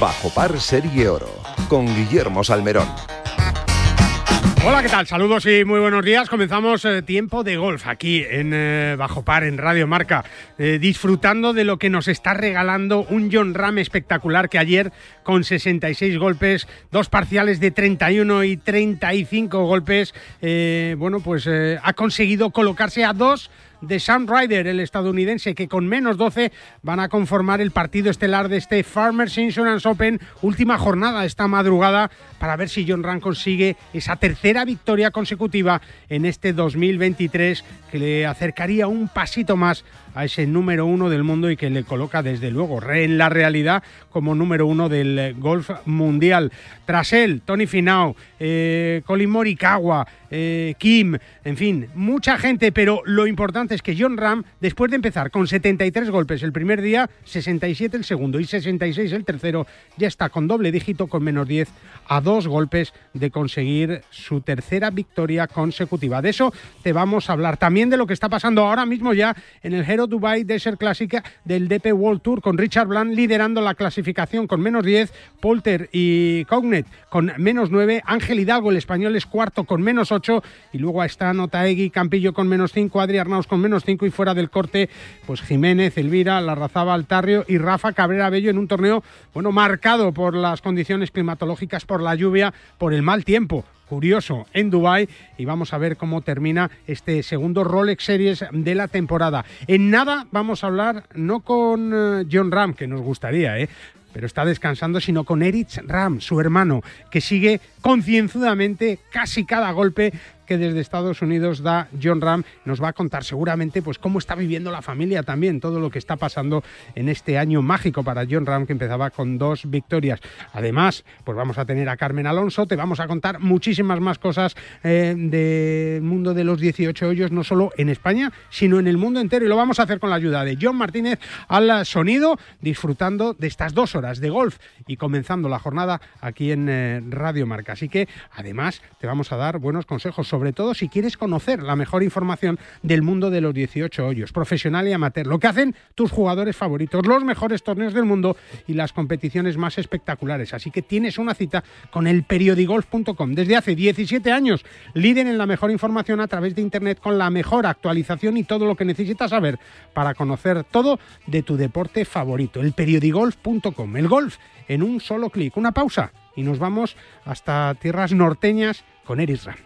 Bajo Par Serie Oro, con Guillermo Salmerón. Hola, ¿qué tal? Saludos y muy buenos días. Comenzamos eh, tiempo de golf aquí en eh, Bajo Par, en Radio Marca, eh, disfrutando de lo que nos está regalando un John Ram espectacular que ayer, con 66 golpes, dos parciales de 31 y 35 golpes, bueno, pues ha conseguido colocarse a dos de Sam Ryder, el estadounidense, que con menos 12 van a conformar el partido estelar de este Farmers Insurance Open, última jornada esta madrugada, para ver si John Ram consigue esa tercera victoria consecutiva en este 2023, que le acercaría un pasito más a ese número uno del mundo y que le coloca desde luego en la realidad como número uno del golf mundial. Tras él, Tony Finau, eh, Colin Morikawa, eh, Kim, en fin, mucha gente, pero lo importante es que John Ram, después de empezar con 73 golpes el primer día, 67 el segundo y 66 el tercero, ya está con doble dígito, con menos 10 a dos golpes de conseguir su tercera victoria consecutiva. De eso te vamos a hablar. También de lo que está pasando ahora mismo ya en el Hero Dubai Desert Clásica del DP World Tour con Richard Bland liderando la clasificación con menos 10, Polter y Cognet con menos 9, Ángel Hidalgo el español es cuarto con menos 8 y luego está Notaegui, Campillo con menos 5, Adri Arnaus con menos 5 y fuera del corte pues Jiménez, Elvira, Larrazaba, Altarrio y Rafa Cabrera Bello en un torneo bueno marcado por las condiciones climatológicas, por la lluvia, por el mal tiempo curioso en Dubai y vamos a ver cómo termina este segundo Rolex Series de la temporada. En nada vamos a hablar no con eh, John Ram, que nos gustaría, ¿eh? pero está descansando, sino con Erich Ram, su hermano, que sigue concienzudamente casi cada golpe que desde Estados Unidos da John Ram. Nos va a contar seguramente pues cómo está viviendo la familia también, todo lo que está pasando en este año mágico para John Ram que empezaba con dos victorias. Además, pues vamos a tener a Carmen Alonso, te vamos a contar muchísimas más cosas eh, del mundo de los 18 hoyos, no solo en España, sino en el mundo entero. Y lo vamos a hacer con la ayuda de John Martínez al sonido, disfrutando de estas dos horas de golf y comenzando la jornada aquí en eh, Radio Marca. Así que además te vamos a dar buenos consejos sobre todo si quieres conocer la mejor información del mundo de los 18 hoyos, profesional y amateur, lo que hacen tus jugadores favoritos, los mejores torneos del mundo y las competiciones más espectaculares. Así que tienes una cita con el periodigolf.com. Desde hace 17 años, líder en la mejor información a través de Internet con la mejor actualización y todo lo que necesitas saber para conocer todo de tu deporte favorito, el periodigolf.com. El golf en un solo clic. Una pausa y nos vamos hasta tierras norteñas con Eris Ram.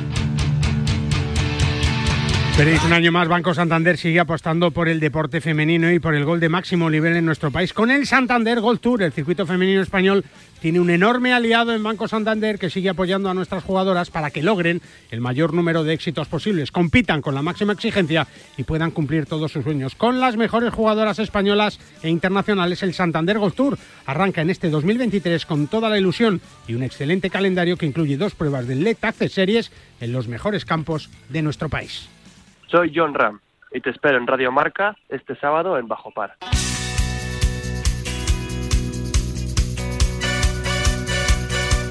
Un año más Banco Santander sigue apostando por el deporte femenino y por el gol de máximo nivel en nuestro país. Con el Santander Gold Tour, el circuito femenino español tiene un enorme aliado en Banco Santander que sigue apoyando a nuestras jugadoras para que logren el mayor número de éxitos posibles, compitan con la máxima exigencia y puedan cumplir todos sus sueños. Con las mejores jugadoras españolas e internacionales, el Santander Gold Tour arranca en este 2023 con toda la ilusión y un excelente calendario que incluye dos pruebas del LET Series en los mejores campos de nuestro país. Soy John Ram. y te espero en Radio Marca este sábado en Bajo Par.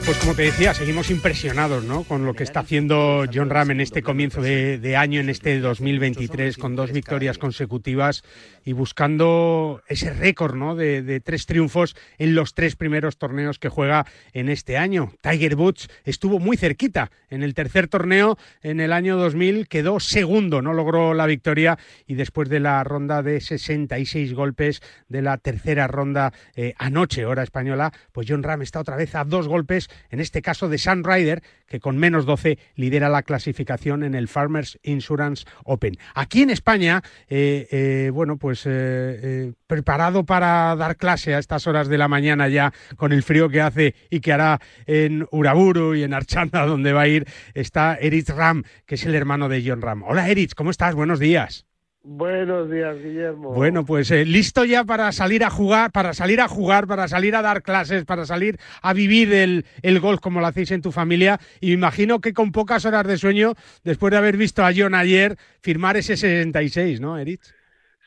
Pues como te decía, seguimos impresionados ¿no? con lo que está haciendo John Ram en este comienzo de, año, en este 2023, con dos victorias consecutivas y buscando ese récord ¿no? de, tres triunfos en los tres primeros torneos que juega en este año. Tiger Woods estuvo muy cerquita en el tercer torneo en el año 2000, quedó segundo, no logró la victoria y después de la ronda de 66 golpes de la tercera ronda eh, anoche, hora española, pues John Ram está otra vez a dos golpes en este caso de Sun Rider, que con menos 12 lidera la clasificación en el Farmers Insurance Open. Aquí en España, eh, eh, bueno, pues eh, preparado para dar clase a estas horas de la mañana ya, con el frío que hace y que hará en Uraburu y en Archanda, donde va a ir, está Erich Ram, que es el hermano de John Ram. Hola Erich, ¿cómo estás? Buenos días. Buenos días, Guillermo. Bueno, pues eh, listo ya para salir a jugar, para salir a jugar, para salir a dar clases, para salir a vivir el, el golf como lo hacéis en tu familia. Y me imagino que con pocas horas de sueño, después de haber visto a John ayer firmar ese 66, ¿no, Erich?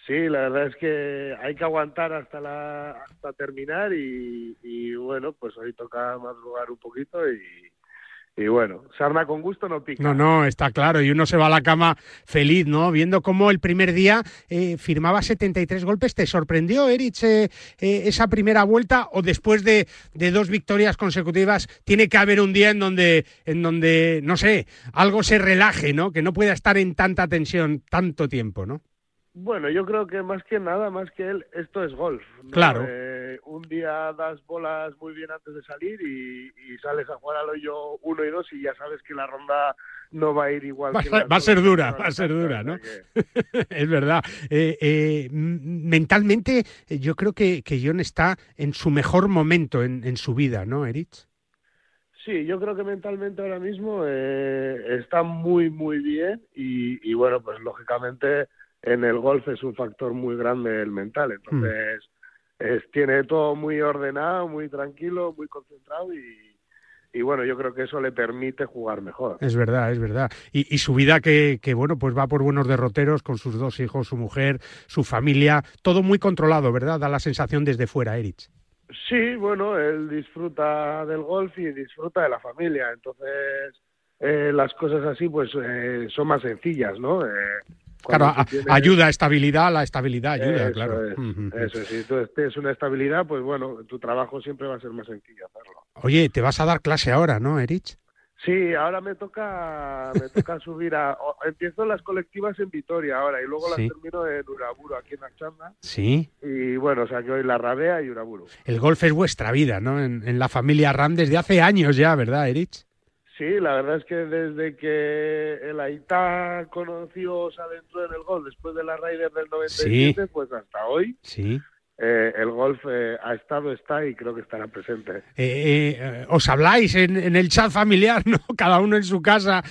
Sí, la verdad es que hay que aguantar hasta la hasta terminar y, y bueno, pues hoy toca madrugar un poquito y, y bueno, sarna con gusto no pica. No, no, está claro. Y uno se va a la cama feliz, ¿no? Viendo cómo el primer día eh, firmaba 73 golpes. ¿Te sorprendió, Erich, eh, eh, esa primera vuelta? ¿O después de, de, dos victorias consecutivas tiene que haber un día en donde, en donde, no sé, algo se relaje, ¿no? Que no pueda estar en tanta tensión tanto tiempo, ¿no? Bueno, yo creo que más que nada, más que él, esto es golf. Claro. Eh, un día das bolas muy bien antes de salir y, sales a jugar al hoyo uno y dos y ya sabes que la ronda no va a ir igual. Va, que va a ser dura, va a ser dura, ¿no? es verdad. Eh, eh, mentalmente, yo creo que, que John está en su mejor momento en, en su vida, ¿no, Erich? Sí, yo creo que mentalmente ahora mismo está muy, muy bien y, y bueno, pues lógicamente en el golf es un factor muy grande el mental. Entonces, es, tiene todo muy ordenado, muy tranquilo, muy concentrado y, y bueno, yo creo que eso le permite jugar mejor. Es verdad, es verdad. Y, y su vida que, que, bueno, pues va por buenos derroteros con sus dos hijos, su mujer, su familia, todo muy controlado, ¿verdad? Da la sensación desde fuera, Erich. Sí, bueno, él disfruta del golf y disfruta de la familia, entonces eh, las cosas así pues eh, son más sencillas, ¿no? Eh, Claro, ayuda a estabilidad, la estabilidad ayuda, claro. Eso es, si tú tienes una estabilidad, pues bueno, tu trabajo siempre va a ser más sencillo hacerlo. Oye, te vas a dar clase ahora, ¿no, Erich? Sí, ahora me toca, me toca subir a... Empiezo las colectivas en Vitoria ahora y luego las termino en Uraburu, aquí en Achanda. Sí. Y bueno, o sea que hoy la Rabea y Uraburu. El golf es vuestra vida, ¿no? En, en la familia Ram desde hace años ya, ¿verdad, Erich? Sí, la verdad es que desde que el Aitá conoció, se adentró en el gol después de la Raider del 97, pues hasta hoy. Sí. Eh, el golf eh, ha estado, está y creo que estará presente. Eh, os habláis en, el chat familiar, ¿no? Cada uno en su casa,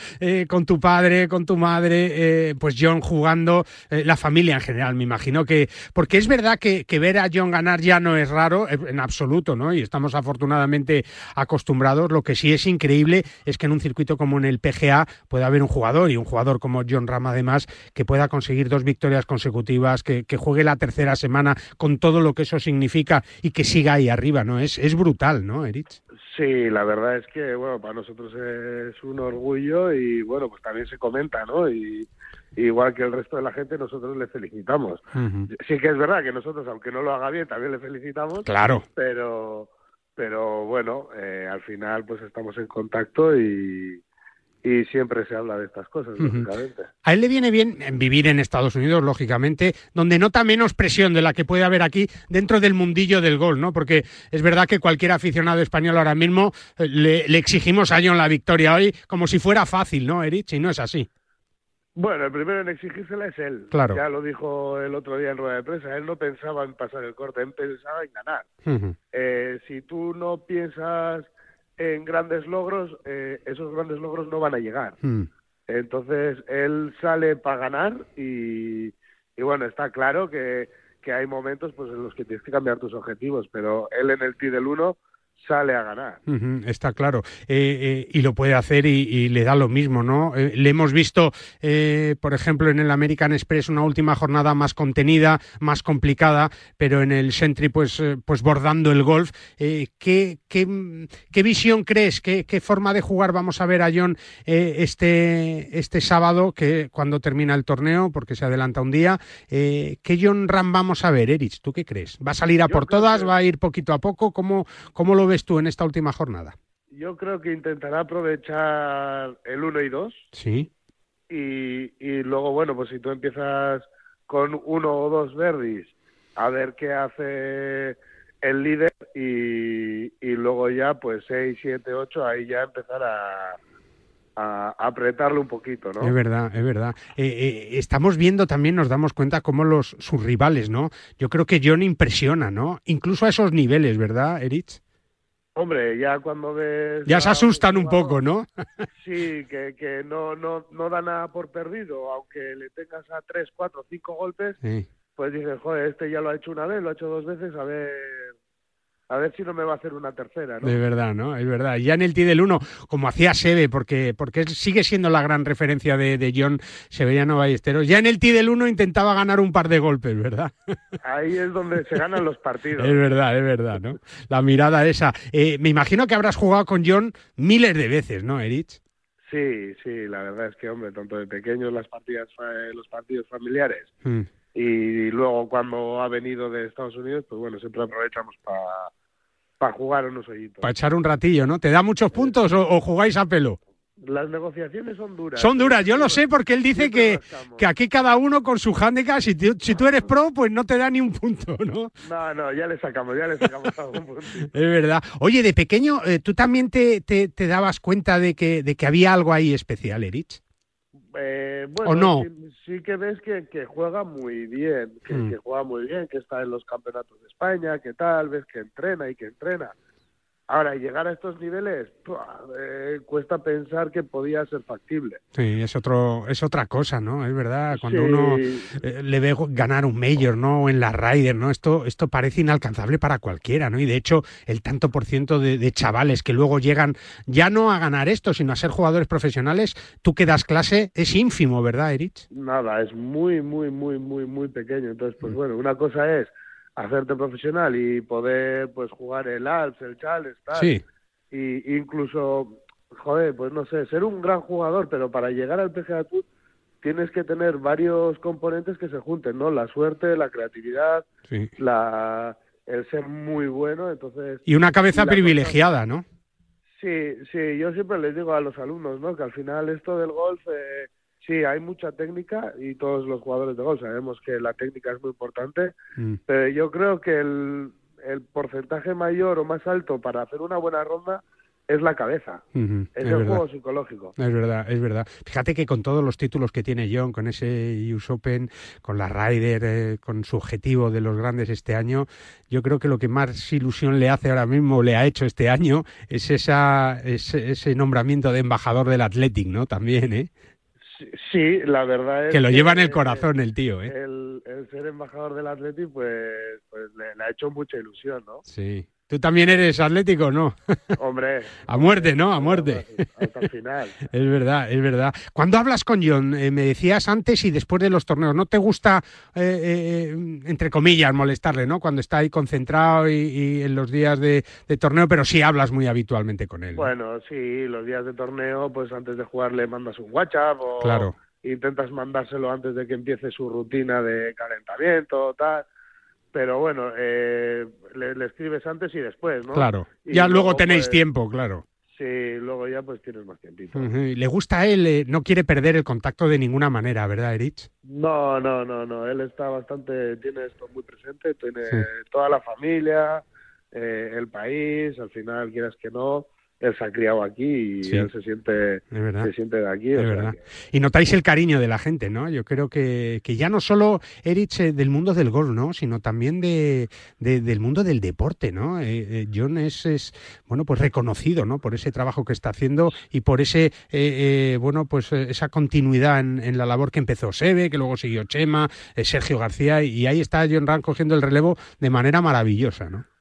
con tu padre, con tu madre, pues John jugando, la familia en general, me imagino que. Porque es verdad que, ver a John ganar ya no es raro, en absoluto, ¿no? Y estamos afortunadamente acostumbrados. Lo que sí es increíble es que en un circuito como en el PGA pueda haber un jugador, y un jugador como John Ram además, que pueda conseguir dos victorias consecutivas, que, que juegue la tercera semana con todo todo lo que eso significa y que siga ahí arriba, ¿no? Es, es brutal, ¿no, Erich? Sí, la verdad es que, bueno, para nosotros es un orgullo y, bueno, pues también se comenta, ¿no? Y igual que el resto de la gente, nosotros le felicitamos. Sí que es verdad que nosotros, aunque no lo haga bien, también le felicitamos. Claro. Pero, pero bueno, eh, al final pues estamos en contacto y, y siempre se habla de estas cosas, lógicamente. A él le viene bien vivir en Estados Unidos, lógicamente, donde nota menos presión de la que puede haber aquí dentro del mundillo del gol, ¿no? Porque es verdad que cualquier aficionado español ahora mismo eh, le, exigimos a John la victoria hoy como si fuera fácil, ¿no, Erich? Y no es así. Bueno, el primero en exigírsela es él. Claro. Ya lo dijo el otro día en rueda de prensa. Él no pensaba en pasar el corte, él pensaba en ganar. eh, si tú no piensas en grandes logros, eh, esos grandes logros no van a llegar. Hmm. Entonces, él sale para ganar y, y bueno, está claro que, que, hay momentos pues en los que tienes que cambiar tus objetivos, pero él en el T del 1 sale a ganar. está claro. Eh, eh, y lo puede hacer y, le da lo mismo, ¿no? Eh, le hemos visto, por ejemplo, en el American Express una última jornada más contenida, más complicada, pero en el Sentry, pues, pues bordando el golf. ¿qué, qué, visión crees? ¿Qué, ¿Qué, forma de jugar vamos a ver a John este, este sábado, que cuando termina el torneo, porque se adelanta un día? ¿Qué John Ram vamos a ver, Erich? ¿Tú qué crees? ¿Va a salir a por todas? ¿Va a ir poquito a poco? ¿Cómo, cómo lo ves tú en esta última jornada? Yo creo que intentará aprovechar el 1 y 2. Sí. Y, y luego, bueno, pues si tú empiezas con uno o dos verdis, a ver qué hace el líder y, y luego ya, pues 6, 7, 8, ahí ya empezar a, a apretarlo un poquito, ¿no? Es verdad, es verdad. Eh, eh, estamos viendo también, nos damos cuenta cómo los sus rivales, ¿no? Yo creo que John impresiona, ¿no? Incluso a esos niveles, ¿verdad, Erich? Hombre, ya cuando ves... Ya se asustan un poco, ¿no? sí, que, que no, no, no da nada por perdido, aunque le tengas a tres, cuatro, cinco golpes, pues dices, joder, este ya lo ha hecho una vez, lo ha hecho dos veces, a ver a ver si no me va a hacer una tercera, ¿no? De verdad, ¿no? Es verdad. Ya en el T del 1, como hacía Sebe, porque, porque sigue siendo la gran referencia de, de John Severiano Ballesteros, ya en el T del 1 intentaba ganar un par de golpes, ¿verdad? Ahí es donde se ganan los partidos. Es verdad, es verdad, ¿no? La mirada esa. Eh, me imagino que habrás jugado con John miles de veces, ¿no, Erich? Sí, sí, la verdad es que, hombre, tanto de pequeños las partidas, los partidos familiares mm. Y luego cuando ha venido de Estados Unidos, pues bueno, siempre aprovechamos para para jugar unos hoyitos. Para echar un ratillo, ¿no? ¿Te da muchos puntos o, jugáis a pelo? Las negociaciones son duras. Son duras, yo lo sé porque él dice que, que aquí cada uno con su handicap, si, si tú eres pro, pues no te da ni un punto, ¿no? No, no, ya le sacamos, ya le sacamos algún punto. Es verdad. Oye, de pequeño, eh, ¿tú también te, te, dabas cuenta de que, de que había algo ahí especial, Erich? Eh, bueno, ¿O no? Sí, que ves que, que juega muy bien, que, mm. que, juega muy bien, que está en los campeonatos de España, que tal, ves que entrena y que entrena. Ahora, llegar a estos niveles eh, cuesta pensar que podía ser factible. Sí, es otro, es otra cosa, ¿no? Es verdad, cuando uno eh, le ve ganar un Major, ¿no? O en la Ryder, ¿no? Esto, esto parece inalcanzable para cualquiera, ¿no? Y de hecho, el tanto por ciento de, chavales que luego llegan ya no a ganar esto, sino a ser jugadores profesionales, tú que das clase, es ínfimo, ¿verdad, Erich? Nada, es muy, muy, muy, muy, muy pequeño. Entonces, pues mm. bueno, una cosa es hacerte profesional y poder pues jugar el Alps, el Charles, tal. Sí. Y incluso, joder, pues no sé, ser un gran jugador, pero para llegar al PGA Tour tienes que tener varios componentes que se junten, ¿no? La suerte, la creatividad, la el ser muy bueno, entonces... Y una cabeza privilegiada, ¿no? Sí, sí, yo siempre les digo a los alumnos, ¿no? Que al final esto del golf... Eh, sí, hay mucha técnica y todos los jugadores de golf sabemos que la técnica es muy importante, mm. pero yo creo que el, el porcentaje mayor o más alto para hacer una buena ronda es la cabeza, es, el juego psicológico. Es verdad, es verdad. Fíjate que con todos los títulos que tiene John, con ese US Open, con la Ryder, eh, con su objetivo de los grandes este año, yo creo que lo que más ilusión le hace ahora mismo, le ha hecho este año, es esa, ese, ese nombramiento de embajador del Athletic, ¿no? También, ¿eh? Sí, la verdad es que lo lleva en el corazón el tío, ¿eh? El, ser embajador del Atlético, pues, pues le, ha hecho mucha ilusión, ¿no? Sí. ¿Tú también eres atlético, no? Hombre. a muerte, ¿no? A muerte. Hasta el final. es verdad, es verdad. Cuando hablas con John, eh, me decías antes y después de los torneos, ¿no te gusta, eh, eh, entre comillas, molestarle, ¿no? Cuando está ahí concentrado y, en los días de, torneo, pero sí hablas muy habitualmente con él. Bueno, sí, los días de torneo, pues antes de jugar le mandas un WhatsApp o claro. intentas mandárselo antes de que empiece su rutina de calentamiento, tal pero bueno, eh, le, escribes antes y después, ¿no? Claro, ya luego, tenéis pues, tiempo, claro. Sí, luego ya pues tienes más tiempito. ¿Le gusta a él? Eh, no quiere perder el contacto de ninguna manera, ¿verdad, Erich? No, no, no, no, él está bastante, tiene esto muy presente, tiene toda la familia, eh, el país, al final quieras que no, él se ha criado aquí y él se siente, se siente de aquí. Y notáis el cariño de la gente, ¿no? Yo creo que, que ya no solo Erich eh, del mundo del golf, ¿no? Sino también de, del mundo del deporte, ¿no? Eh, eh, John es, es, bueno, pues reconocido, ¿no? Por ese trabajo que está haciendo y por ese, bueno, pues esa continuidad en, la labor que empezó Sebe, que luego siguió Chema, Sergio García y ahí está John Ram cogiendo el relevo de manera maravillosa, ¿no?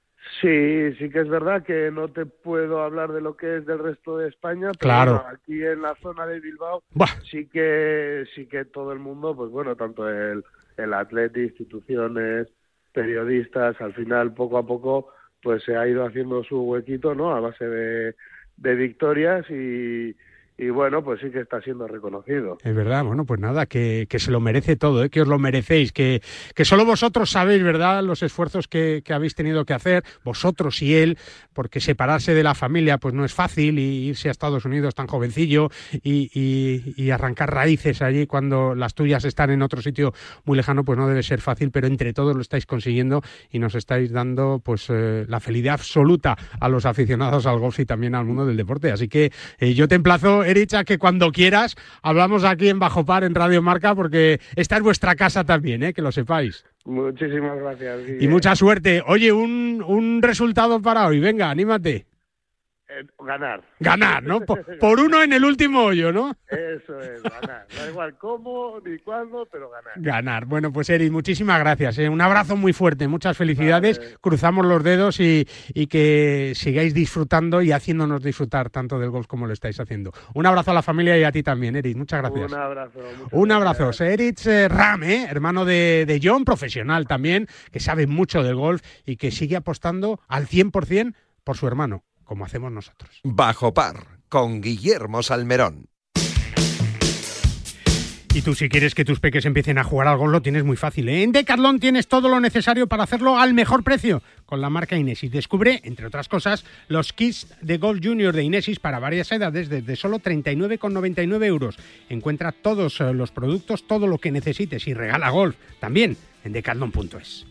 Sí, sí que es verdad que no te puedo hablar de lo que es del resto de España, pero Claro. aquí en la zona de Bilbao sí que sí que todo el mundo, pues bueno, tanto el el atleti, instituciones, periodistas, al final poco a poco pues se ha ido haciendo su huequito, ¿no? A base de, de victorias y, y bueno, pues sí que está siendo reconocido. Es verdad, bueno, pues nada, que, que se lo merece todo, ¿eh? que os lo merecéis, que, que solo vosotros sabéis, ¿verdad?, los esfuerzos que, que habéis tenido que hacer, vosotros y él, porque separarse de la familia pues no es fácil y irse a Estados Unidos tan jovencillo y, y- arrancar raíces allí cuando las tuyas están en otro sitio muy lejano, pues no debe ser fácil, pero entre todos lo estáis consiguiendo y nos estáis dando pues eh, la felicidad absoluta a los aficionados al golf y también al mundo del deporte. Así que eh, yo te emplazo, Erich, a que cuando quieras hablamos aquí en Bajo Par, en Radio Marca, porque esta es vuestra casa también, ¿eh? que lo sepáis. Muchísimas gracias. Y mucha suerte. Oye, un, un resultado para hoy. Venga, anímate. Eh, ganar. Ganar, ¿no? Por, por uno en el último hoyo, ¿no? Eso es, ganar. Da igual cómo ni cuándo, pero ganar. Ganar. Bueno, pues Eric, muchísimas gracias. ¿eh? Un abrazo muy fuerte, muchas felicidades. Vale. Cruzamos los dedos y, y que sigáis disfrutando y haciéndonos disfrutar tanto del golf como lo estáis haciendo. Un abrazo a la familia y a ti también, Eric. Muchas gracias. Un abrazo. Un abrazo. Erich eh, Ram, ¿eh? hermano de, de John, profesional también, que sabe mucho del golf y que sigue apostando al 100% por su hermano, como hacemos nosotros. Bajo par con Guillermo Salmerón. Y tú si quieres que tus peques empiecen a jugar al golf lo tienes muy fácil. ¿eh? En Decathlon tienes todo lo necesario para hacerlo al mejor precio con la marca Inesis. Descubre, entre otras cosas, los kits de golf junior de Inesis para varias edades desde solo 39,99 euros. Encuentra todos eh, los productos, todo lo que necesites y regala golf también en decathlon.es.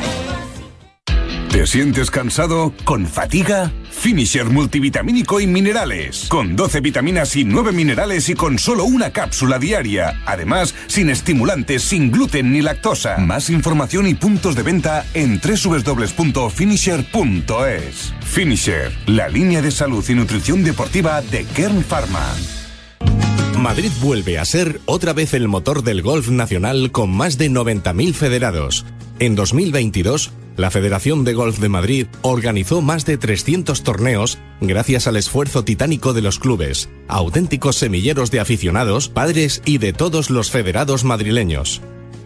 ¿Te sientes cansado? ¿Con fatiga? Finisher multivitamínico y minerales. Con 12 vitaminas y 9 minerales y con solo una cápsula diaria. Además, sin estimulantes, sin gluten ni lactosa. Más información y puntos de venta en www.finisher.es. Finisher, la línea de salud y nutrición deportiva de Kern Pharma. Madrid vuelve a ser otra vez el motor del golf nacional con más de 90.000 federados. En 2022, la Federación de Golf de Madrid organizó más de 300 torneos gracias al esfuerzo titánico de los clubes, auténticos semilleros de aficionados, padres y de todos los federados madrileños.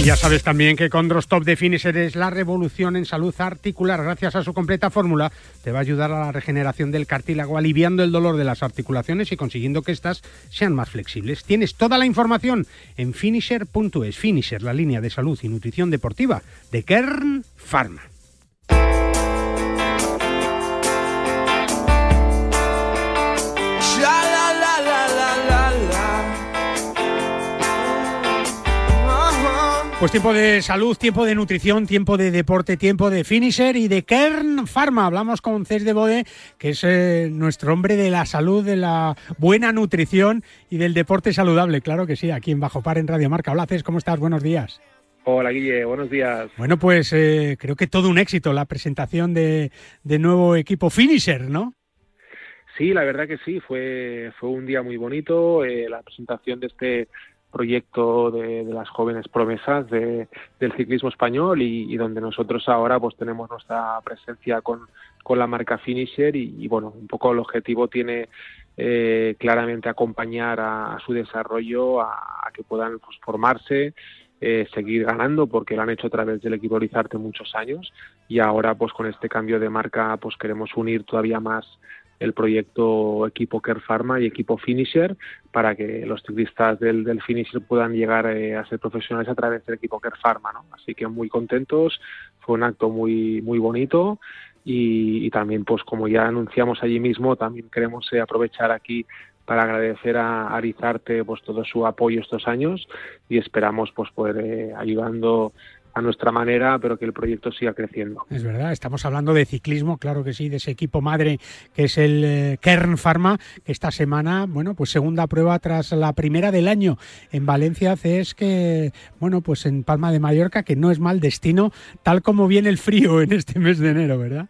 Y ya sabes también que con Drostop de Finisher es la revolución en salud articular. Gracias a su completa fórmula, te va a ayudar a la regeneración del cartílago, aliviando el dolor de las articulaciones y consiguiendo que éstas sean más flexibles. Tienes toda la información en finisher.es. Finisher, la línea de salud y nutrición deportiva de Kern Pharma. Pues tiempo de salud, tiempo de nutrición, tiempo de deporte, tiempo de finisher y de Kern Pharma. Hablamos con Cés de Bode, que es eh, nuestro hombre de la salud, de la buena nutrición y del deporte saludable. Claro que sí, aquí en Bajo Par en Radio Marca. Hola Cés, ¿cómo estás? Buenos días. Hola Guille, buenos días. Bueno, pues eh, creo que todo un éxito la presentación de, de nuevo equipo finisher, ¿no? Sí, la verdad que sí, fue, fue un día muy bonito, eh, la presentación de este proyecto de, de las jóvenes promesas de, del ciclismo español y, donde nosotros ahora pues tenemos nuestra presencia con, con la marca Finisher y, bueno, un poco el objetivo tiene eh, claramente acompañar a, su desarrollo, a, que puedan pues, formarse eh, seguir ganando porque lo han hecho a través del equipo Rizarte muchos años. Y ahora pues con este cambio de marca pues queremos unir todavía más el proyecto equipo Care Pharma y equipo Finisher para que los ciclistas del, Finisher puedan llegar eh, a ser profesionales a través del equipo Care Pharma, ¿no? Así que muy contentos, fue un acto muy muy bonito y, también pues como ya anunciamos allí mismo también queremos eh, aprovechar aquí para agradecer a Arizarte pues todo su apoyo estos años y esperamos pues poder eh, ayudando a nuestra manera, pero que el proyecto siga creciendo. Es verdad, estamos hablando de ciclismo, claro que sí, de ese equipo madre que es el eh, Kern Pharma, que esta semana, bueno, pues segunda prueba tras la primera del año en Valencia, hace es que, bueno, pues en Palma de Mallorca, que no es mal destino, tal como viene el frío en este mes de enero, ¿verdad?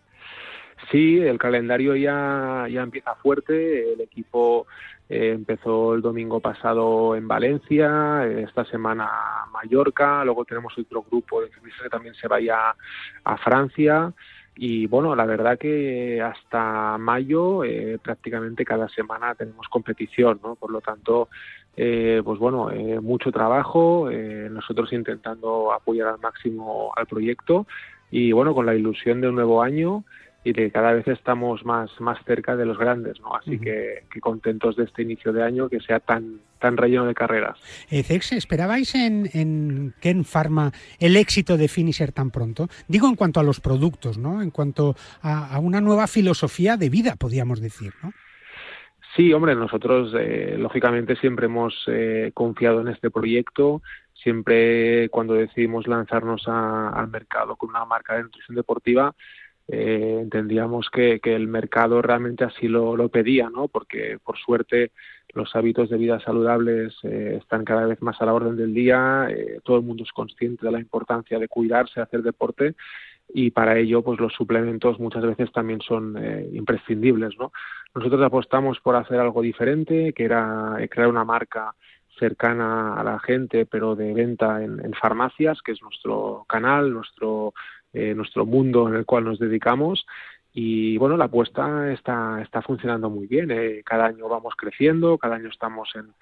Sí, el calendario ya, ya empieza fuerte, el equipo eh, empezó el domingo pasado en Valencia, esta semana Mallorca, luego tenemos otro grupo de que también se vaya a Francia y bueno, la verdad que hasta mayo eh, prácticamente cada semana tenemos competición, ¿no? Por lo tanto, eh, pues bueno, mucho trabajo, nosotros intentando apoyar al máximo al proyecto y bueno, con la ilusión de un nuevo año y que cada vez estamos más, más cerca de los grandes, ¿no? Así que, contentos de este inicio de año que sea tan, tan relleno de carreras. Eh, Cex, ¿esperabais en, en Ken Pharma el éxito de Finisher tan pronto? Digo en cuanto a los productos, ¿no? En cuanto a, una nueva filosofía de vida, podríamos decir, ¿no? Sí, hombre, nosotros eh, lógicamente siempre hemos eh, confiado en este proyecto, siempre cuando decidimos lanzarnos al mercado con una marca de nutrición deportiva, eh, entendíamos que, el mercado realmente así lo, pedía, ¿no? Porque por suerte los hábitos de vida saludables eh, están cada vez más a la orden del día, eh, todo el mundo es consciente de la importancia de cuidarse, hacer deporte y para ello pues los suplementos muchas veces también son imprescindibles, ¿no? Nosotros apostamos por hacer algo diferente, que era crear una marca cercana a la gente, pero de venta en farmacias, que es nuestro canal, nuestro eh, nuestro mundo en el cual nos dedicamos y bueno, la apuesta está, está funcionando muy bien. Eh. Cada año vamos creciendo, cada año estamos en,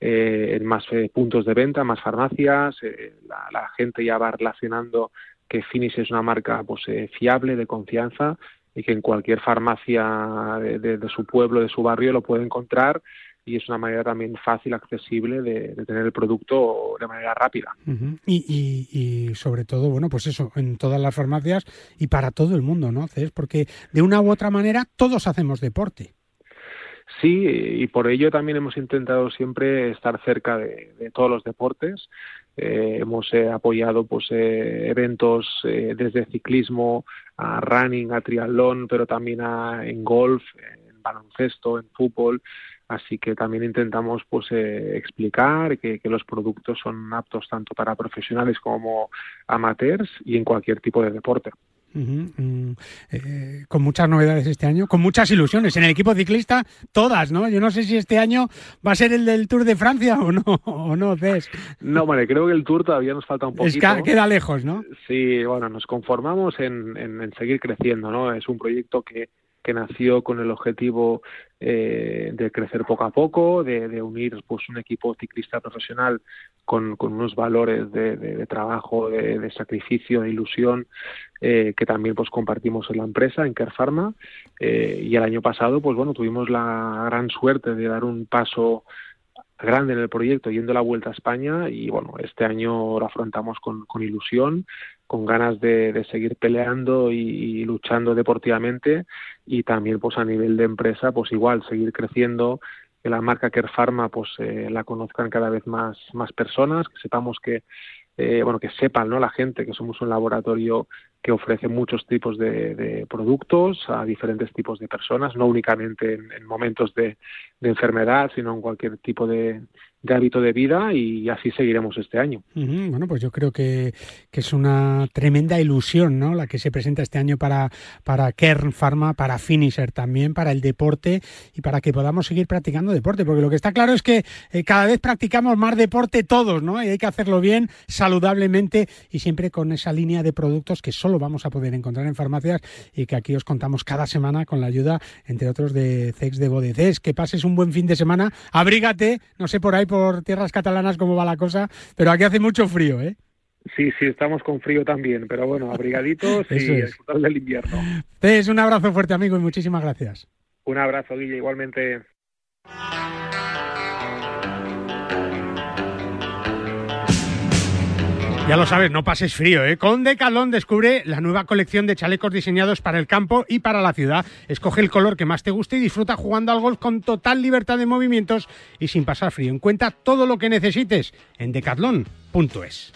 eh, en más puntos de venta, más farmacias. La, gente ya va relacionando que Finis es una marca pues, fiable, de confianza y que en cualquier farmacia de, su pueblo, de su barrio, lo puede encontrar y es una manera también fácil, accesible de, tener el producto de manera rápida. y, y, sobre todo, bueno, pues eso, en todas las farmacias y para todo el mundo, ¿no? Es porque de una u otra manera todos hacemos deporte. Sí, y por ello también hemos intentado siempre estar cerca de, todos los deportes. Eh, hemos eh, apoyado pues eh, eventos desde ciclismo a running, a triatlón, pero también a, en golf, en baloncesto, en fútbol. Así que también intentamos pues eh, explicar que, los productos son aptos tanto para profesionales como amateurs y en cualquier tipo de deporte. Mm, eh, con muchas novedades este año, con muchas ilusiones. En el equipo ciclista, todas, ¿no? Yo no sé si este año va a ser el del Tour de Francia o no, o no, ¿ves? No, vale, creo que el Tour todavía nos falta un poquito. Es que queda lejos, ¿no? Sí, bueno, nos conformamos en, en seguir creciendo, ¿no? Es un proyecto que, que nació con el objetivo eh, de crecer poco a poco, de, unir pues un equipo ciclista profesional con, unos valores de, trabajo, de, sacrificio, de ilusión eh, que también pues compartimos en la empresa, en Care Pharma. Eh, y el año pasado, pues bueno, tuvimos la gran suerte de dar un paso grande en el proyecto yendo la vuelta a España y bueno, este año lo afrontamos con, con ilusión, con ganas de, seguir peleando y, luchando deportivamente y también pues a nivel de empresa pues igual seguir creciendo que la marca Care Pharma pues eh, la conozcan cada vez más más personas que sepamos que eh, bueno que sepan no la gente que somos un laboratorio que ofrece muchos tipos de, productos a diferentes tipos de personas no únicamente en, momentos de, enfermedad sino en cualquier tipo de, hábito de vida y así seguiremos este año. Bueno, pues yo creo que, es una tremenda ilusión, ¿no? La que se presenta este año para, para Kern Pharma, para Finisher también, para el deporte y para que podamos seguir practicando deporte, porque lo que está claro es que eh, cada vez practicamos más deporte todos, ¿no? Y hay que hacerlo bien, saludablemente y siempre con esa línea de productos que solo solo vamos a poder encontrar en farmacias y que aquí os contamos cada semana con la ayuda, entre otros, de CEX de Bodeces. Que pases un buen fin de semana, abrígate, no sé por ahí por tierras catalanas cómo va la cosa, pero aquí hace mucho frío, ¿eh? Sí, sí, estamos con frío también, pero bueno, abrigaditos y disfrutar del invierno. Es un abrazo fuerte, amigo, y muchísimas gracias. Un abrazo, Guille, igualmente. Ya lo sabes, no pases frío, ¿eh? Con Decathlon descubre la nueva colección de chalecos diseñados para el campo y para la ciudad. Escoge el color que más te guste y disfruta jugando al golf con total libertad de movimientos y sin pasar frío. Encuentra todo lo que necesites en decathlon.es.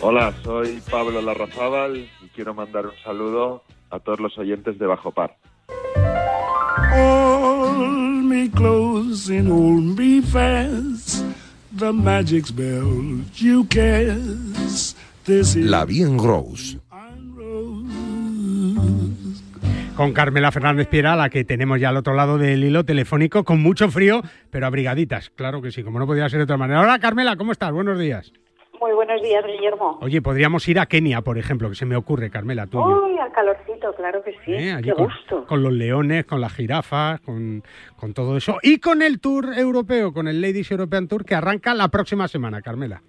Hola, soy Pablo Larrazábal quiero mandar un saludo a todos los oyentes de Bajo Par. La Bien Rose. Con Carmela Fernández Piera, la que tenemos ya al otro lado del hilo telefónico, con mucho frío, pero abrigaditas. Claro que sí, como no podía ser de otra manera. Hola Carmela, ¿cómo estás? Buenos días. Muy buenos días, Guillermo. Oye, podríamos ir a Kenia, por ejemplo, que se me ocurre, Carmela, tú. Uy, al calorcito, claro que sí. ¿Eh? Qué con, gusto. Con los leones, con las jirafas, con, con todo eso. Y con el Tour europeo, con el Ladies European Tour, que arranca la próxima semana, Carmela.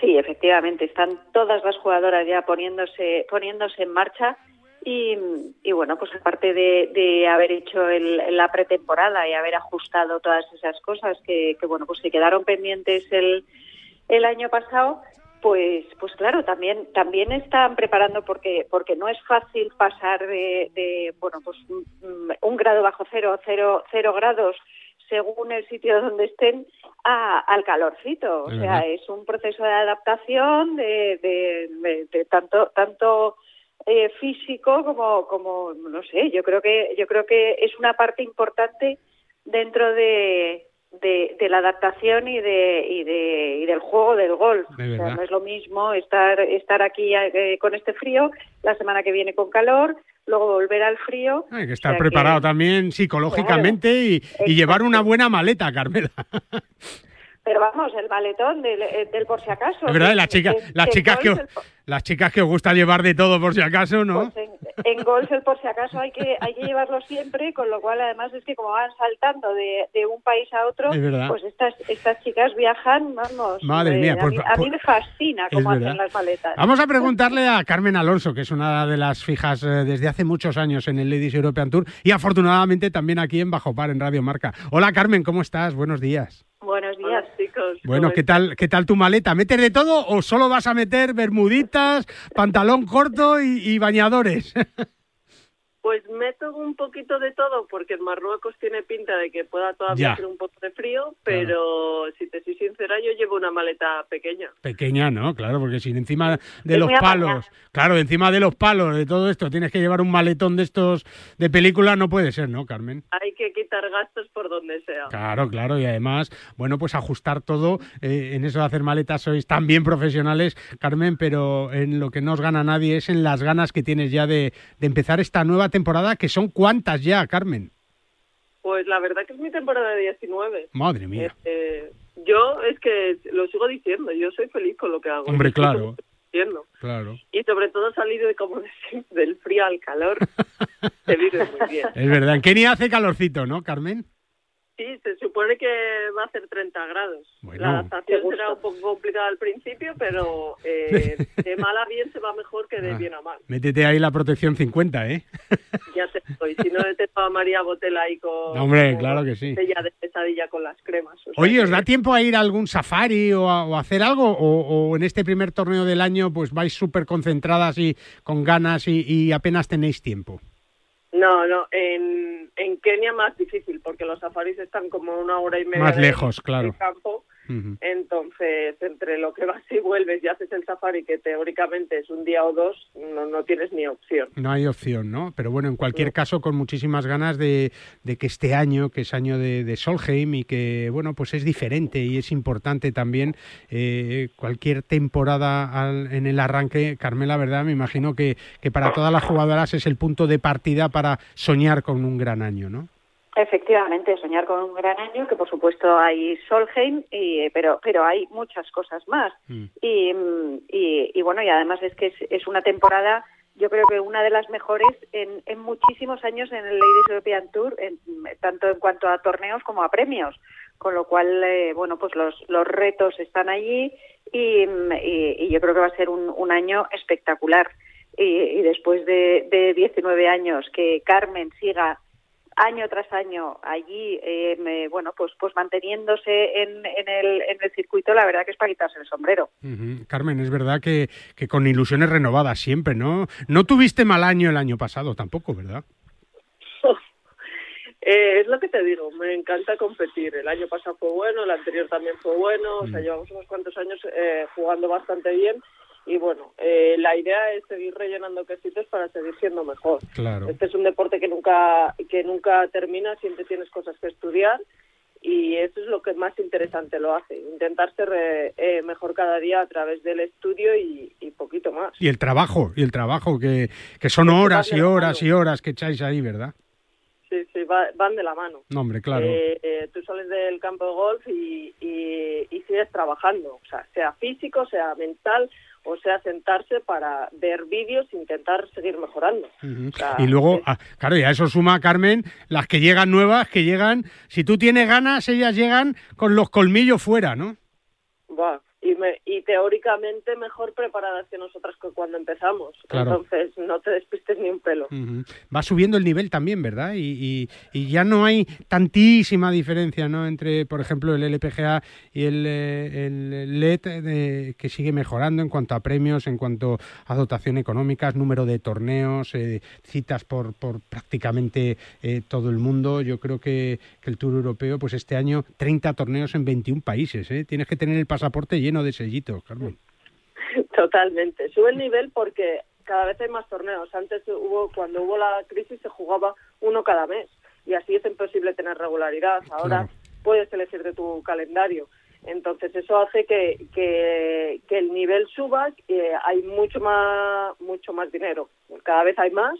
Sí, efectivamente, están todas las jugadoras ya poniéndose, poniéndose en marcha. Y, y bueno, pues aparte de, de haber hecho el, la pretemporada y haber ajustado todas esas cosas que, que bueno, pues que quedaron pendientes el, el año pasado, pues, pues claro, también, también están preparando porque, porque no es fácil pasar de, de bueno, pues un, un, grado bajo cero, cero, cero grados según el sitio donde estén a, al calorcito. O sea, es un proceso de adaptación de, de, de- de tanto, tanto eh, físico como, como, no sé, yo creo que, yo creo que es una parte importante dentro de, de, de la adaptación y de, y de y del juego del golf. De O sea, no es lo mismo estar estar aquí eh, con este frío, la semana que viene con calor, luego volver al frío. Hay que O estar sea preparado también psicológicamente y, y llevar una buena maleta, Carmela. Pero vamos, el maletón del, eh, del por si acaso. Es verdad, que- las chicas, que- que chicas que, las chicas que os gusta llevar de todo por si acaso, ¿no? Pues en, golf por si acaso hay que hay que llevarlo siempre, con lo cual además es que como van saltando de, de un país a otro, Es pues estas estas chicas viajan, vamos. Madre eh, mía, a, mí, a mí me fascina cómo verdad. hacen las maletas. Vamos a preguntarle a Carmen Alonso, que es una de las fijas eh, desde hace muchos años en el Ladies European Tour y afortunadamente también aquí en Bajo Par, en Radio Marca. Hola Carmen, ¿cómo estás? Buenos días. Buenos días, chicos. Bueno, ¿qué tal, ¿qué tal tu maleta? ¿Metes de todo o solo vas a meter bermuditas, pantalón corto y, y bañadores? Pues meto un poquito de todo porque en Marruecos tiene pinta de que pueda todavía hacer un poco de frío, pero si te soy sincera, yo llevo una maleta pequeña. Pequeña, ¿no? Claro, porque si encima de Es los apañada. palos, claro, encima de los palos, de todo esto, tienes que llevar un maletón de estos de película, no puede ser, ¿no, Carmen? Hay que quitar gastos por donde sea. Claro, claro, y además, bueno, pues ajustar todo. eh, en eso de hacer maletas sois también profesionales, Carmen, pero en lo que no os gana nadie es en las ganas que tienes ya de, de empezar esta nueva temporada, que son cuántas ya, Carmen. Pues la verdad que es mi temporada de 19. Madre mía. Eh, yo es que lo sigo diciendo, yo soy feliz con lo que hago. Hombre, claro, claro. Y sobre todo salir de como de- del frío al calor, se vive muy bien. Es verdad. En Kenia hace calorcito, ¿no, Carmen? Sí, se supone que va a ser 30 grados. Bueno. la adaptación será un poco complicada al principio, pero eh, de mal a bien se va mejor que de Ah. bien a mal. Métete ahí la protección 50, ¿eh? Ya te estoy. Si no, te a María Botella ahí con. Hombre, con claro que sí. de pesadilla con las cremas. o sea Oye, ¿os da tiempo a ir a algún safari o a, o a hacer algo? O, o en este primer torneo del año pues vais súper concentradas y con ganas y, y apenas tenéis tiempo? No, no, en, en Kenia más difícil, porque los safaris están como una hora y media Más de- lejos, del claro. campo Entonces, entre lo que vas y vuelves y haces el safari, que teóricamente es un día o dos, no, no tienes ni opción. No hay opción, ¿no? Pero bueno, en cualquier caso, con muchísimas ganas de, de, que este año, que es año de, de, Solheim y que, bueno, pues es diferente y es importante también eh, cualquier temporada al, en el arranque, Carmela, ¿verdad? Me imagino que, que para todas las jugadoras es el punto de partida para soñar con un gran año, ¿no? Efectivamente, soñar con un gran año, que por supuesto hay Solheim, y, pero, pero hay muchas cosas más. Mm. Y, y, y, bueno, y además es que es, es, una temporada, yo creo que una de las mejores en, en muchísimos años en el Ladies European Tour, en, tanto en cuanto a torneos como a premios. Con lo cual, eh, bueno, pues los, los retos están allí y, y, yo creo que va a ser un, un año espectacular. Y, después de, de 19 años que Carmen siga año tras año allí, eh, bueno, pues pues manteniéndose en, en, el, en el circuito, la verdad que es para quitarse el sombrero. Carmen, es verdad que, que con ilusiones renovadas siempre, ¿no? No tuviste mal año el año pasado tampoco, ¿verdad? Eh, es lo que te digo, me encanta competir. El año pasado fue bueno, el anterior también fue bueno, o sea, llevamos unos cuantos años eh, jugando bastante bien y bueno, eh, la idea es seguir rellenando quesitos para seguir siendo mejor. Claro. Este es un deporte que nunca que nunca termina, siempre tienes cosas que estudiar y eso es lo que más interesante lo hace, intentar ser eh, mejor cada día a través del estudio y, y, poquito más. Y el trabajo, y el trabajo, que, que son horas y horas y horas que echáis ahí, ¿verdad? Sí, sí, va, van de la mano. No, hombre, claro. Eh, eh, tú sales del campo de golf y, y, y sigues trabajando, o sea, sea físico, sea mental, o sea, sentarse para ver vídeos e intentar seguir mejorando. y luego, ah, claro, y a eso suma, Carmen, las que llegan nuevas, que llegan, si tú tienes ganas, ellas llegan con los colmillos fuera, ¿no? Va, y, me, y teóricamente mejor preparadas que nosotras que cuando empezamos. Entonces, no te despistes ni un pelo. Va subiendo el nivel también, ¿verdad? Y, y, ya no hay tantísima diferencia, ¿no? Entre, por ejemplo, el LPGA y el, eh, el LED, de, que sigue mejorando en cuanto a premios, en cuanto a dotación económica, número de torneos, eh, citas por, por prácticamente eh, todo el mundo. Yo creo que, que, el Tour Europeo, pues este año, 30 torneos en 21 países, ¿eh? Tienes que tener el pasaporte lleno de sellitos, Carmen. Totalmente. Sube el nivel porque cada vez hay más torneos. Antes hubo, cuando hubo la crisis se jugaba uno cada mes y así es imposible tener regularidad. Ahora puedes elegir de tu calendario. Entonces eso hace que, que, que el nivel suba, que hay mucho más, mucho más dinero. Cada vez hay más,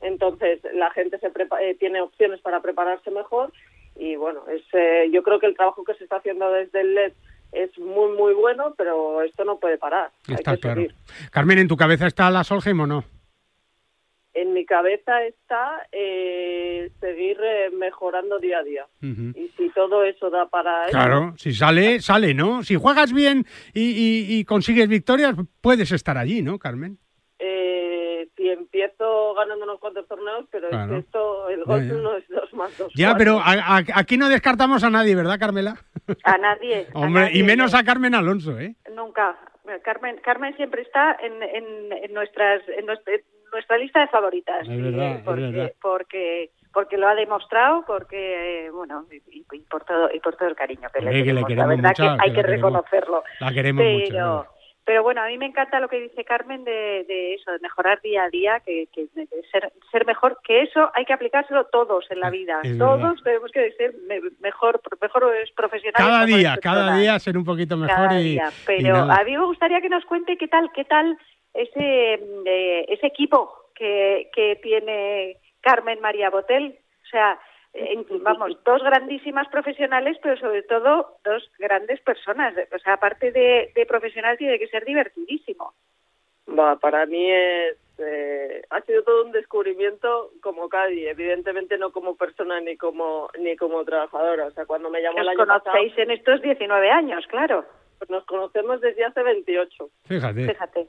entonces la gente se eh, tiene opciones para prepararse mejor y bueno, es, eh, yo creo que el trabajo que se está haciendo desde el LED es muy, muy bueno, pero esto no puede parar. Está claro. Carmen, ¿en tu cabeza está la Solheim o no? En mi cabeza está eh, seguir eh, mejorando día a día. Y si todo eso da para... Claro, si sale, sale, ¿no? Si juegas bien y, y consigues victorias, puedes estar allí, ¿no, Carmen? Si empiezo ganando unos cuantos torneos, pero es que esto, el golf no es dos más dos. Ya, pero aquí no descartamos a nadie, ¿verdad, Carmela? A nadie. Hombre, y menos a Carmen Alonso, ¿eh? Nunca. Carmen, Carmen siempre está en, en, nuestras, en nuestra, lista de favoritas. Es verdad, porque, es verdad. porque porque lo ha demostrado, porque bueno y, por todo y por todo el cariño que le tenemos. la verdad que hay que, reconocerlo. La queremos mucho. Pero bueno, a mí me encanta lo que dice Carmen de, de eso, de mejorar día a día, que, que de ser, ser mejor, que eso hay que aplicárselo todos en la vida. todos tenemos que ser mejor, mejores profesionales. Cada día, cada día ser un poquito mejor. y, Pero a mí me gustaría que nos cuente qué tal, qué tal ese, eh, ese equipo que, que tiene Carmen María Botel. O sea, vamos, dos grandísimas profesionales, pero sobre todo dos grandes personas. O sea, aparte de, de profesional, tiene que ser divertidísimo. Va, para mí es, eh, ha sido todo un descubrimiento como Cadi, evidentemente no como persona ni como ni como trabajadora. O sea, cuando me llamó el año conocéis en estos 19 años, claro. Pues nos conocemos desde hace 28. Fíjate. Fíjate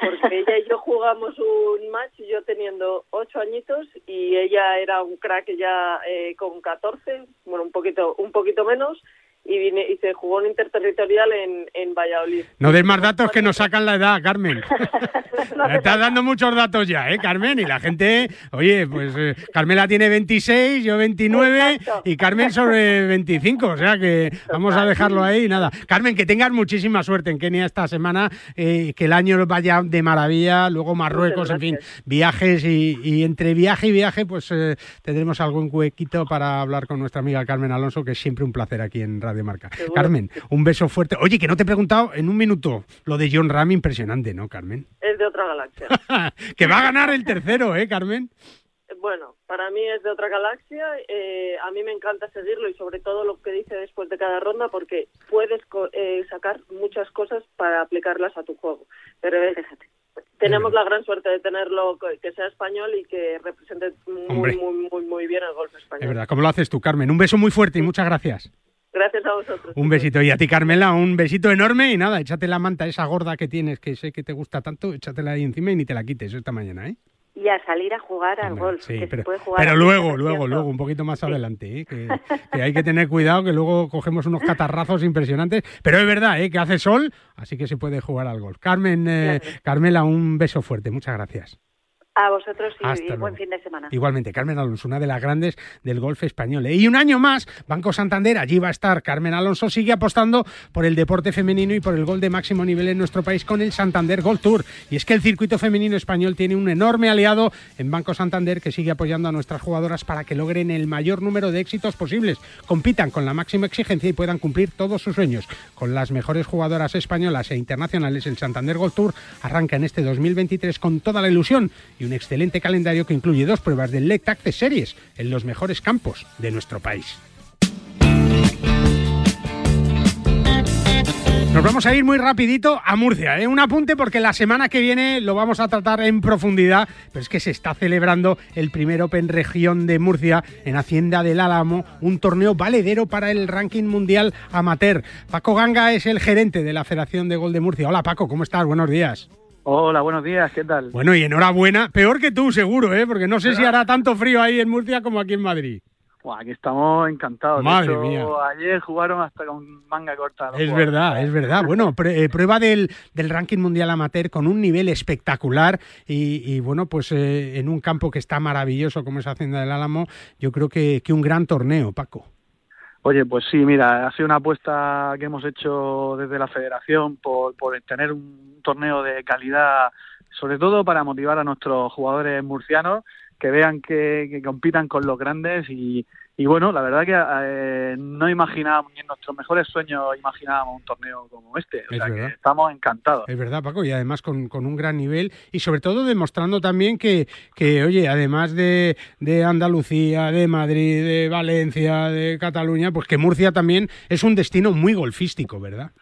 porque ella y yo jugamos un match, yo teniendo ocho añitos y ella era un crack ya eh, con 14, bueno, un poquito, un poquito menos, y, vine, y se jugó un interterritorial en, en Valladolid. No des más datos que nos sacan la edad, Carmen. Estás dando muchos datos ya, ¿eh, Carmen? Y la gente, oye, pues eh, Carmela tiene 26, yo 29 y Carmen sobre 25, o sea que vamos a dejarlo ahí, nada. Carmen, que tengas muchísima suerte en Kenia esta semana, eh, que el año vaya de maravilla, luego Marruecos, en fin, viajes y, entre viaje y viaje, pues eh, tendremos algún huequito para hablar con nuestra amiga Carmen Alonso, que es siempre un placer aquí en Radio Marca. Carmen, un beso fuerte. Oye, que no te he preguntado en un minuto lo de John Ram, impresionante, ¿no, Carmen? Es de otra galaxia. que va a ganar el tercero, ¿eh, Carmen? Bueno, para mí es de otra galaxia. Eh, a mí me encanta seguirlo y sobre todo lo que dice después de cada ronda porque puedes eh, sacar muchas cosas para aplicarlas a tu juego. Pero fíjate, tenemos la gran suerte de tenerlo que sea español y que represente muy, muy, muy, muy bien el golf español. Es verdad, ¿cómo lo haces tú, Carmen? Un beso muy fuerte y muchas gracias. Gracias a vosotros. Un besito. Y a ti, Carmela, un besito enorme. Y nada, échate la manta esa gorda que tienes, que sé que te gusta tanto, échatela ahí encima y ni te la quites esta mañana, ¿eh? y a salir a jugar al golf. Sí, pero, pero luego, luego, luego, un poquito más adelante, ¿eh? que, hay que tener cuidado, que luego cogemos unos catarrazos impresionantes. Pero es verdad, ¿eh? que hace sol, así que se puede jugar al golf. Carmen, eh, Carmela, un beso fuerte. Muchas gracias. A vosotros y buen fin de semana. Igualmente, Carmen Alonso, una de las grandes del golf español. ¿eh? Y un año más, Banco Santander, allí va a estar. Carmen Alonso sigue apostando por el deporte femenino y por el gol de máximo nivel en nuestro país con el Santander Gold Tour. Y es que el circuito femenino español tiene un enorme aliado en Banco Santander que sigue apoyando a nuestras jugadoras para que logren el mayor número de éxitos posibles, compitan con la máxima exigencia y puedan cumplir todos sus sueños. Con las mejores jugadoras españolas e internacionales, el Santander Gold Tour arranca en este 2023 con toda la ilusión y un excelente calendario que incluye dos pruebas del LECTAC de series en los mejores campos de nuestro país. Nos vamos a ir muy rapidito a Murcia. ¿eh? Un apunte porque la semana que viene lo vamos a tratar en profundidad, pero es que se está celebrando el primer Open Región de Murcia en Hacienda del Álamo, un torneo valedero para el ranking mundial amateur. Paco Ganga es el gerente de la Federación de Gol de Murcia. Hola Paco, ¿cómo estás? Buenos días. Hola, buenos días, ¿qué tal? Bueno, y enhorabuena, peor que tú seguro, ¿eh? porque no sé si hará tanto frío ahí en Murcia como aquí en Madrid. aquí estamos encantados. Madre mía. Ayer jugaron hasta con manga corta. Es verdad, es verdad. Bueno, eh, prueba del, del, ranking mundial amateur con un nivel espectacular y, bueno, pues eh, en un campo que está maravilloso como es Hacienda del Álamo, yo creo que, que un gran torneo, Paco. Oye, pues sí, mira, ha sido una apuesta que hemos hecho desde la federación por, por tener un torneo de calidad, sobre todo para motivar a nuestros jugadores murcianos que vean que, que compitan con los grandes y, y bueno, la verdad que eh, no imaginábamos, ni en nuestros mejores sueños imaginábamos un torneo como este. O sea que estamos encantados. Es verdad, Paco, y además con, con, un gran nivel y sobre todo demostrando también que, que oye, además de, de Andalucía, de Madrid, de Valencia, de Cataluña, pues que Murcia también es un destino muy golfístico, ¿verdad?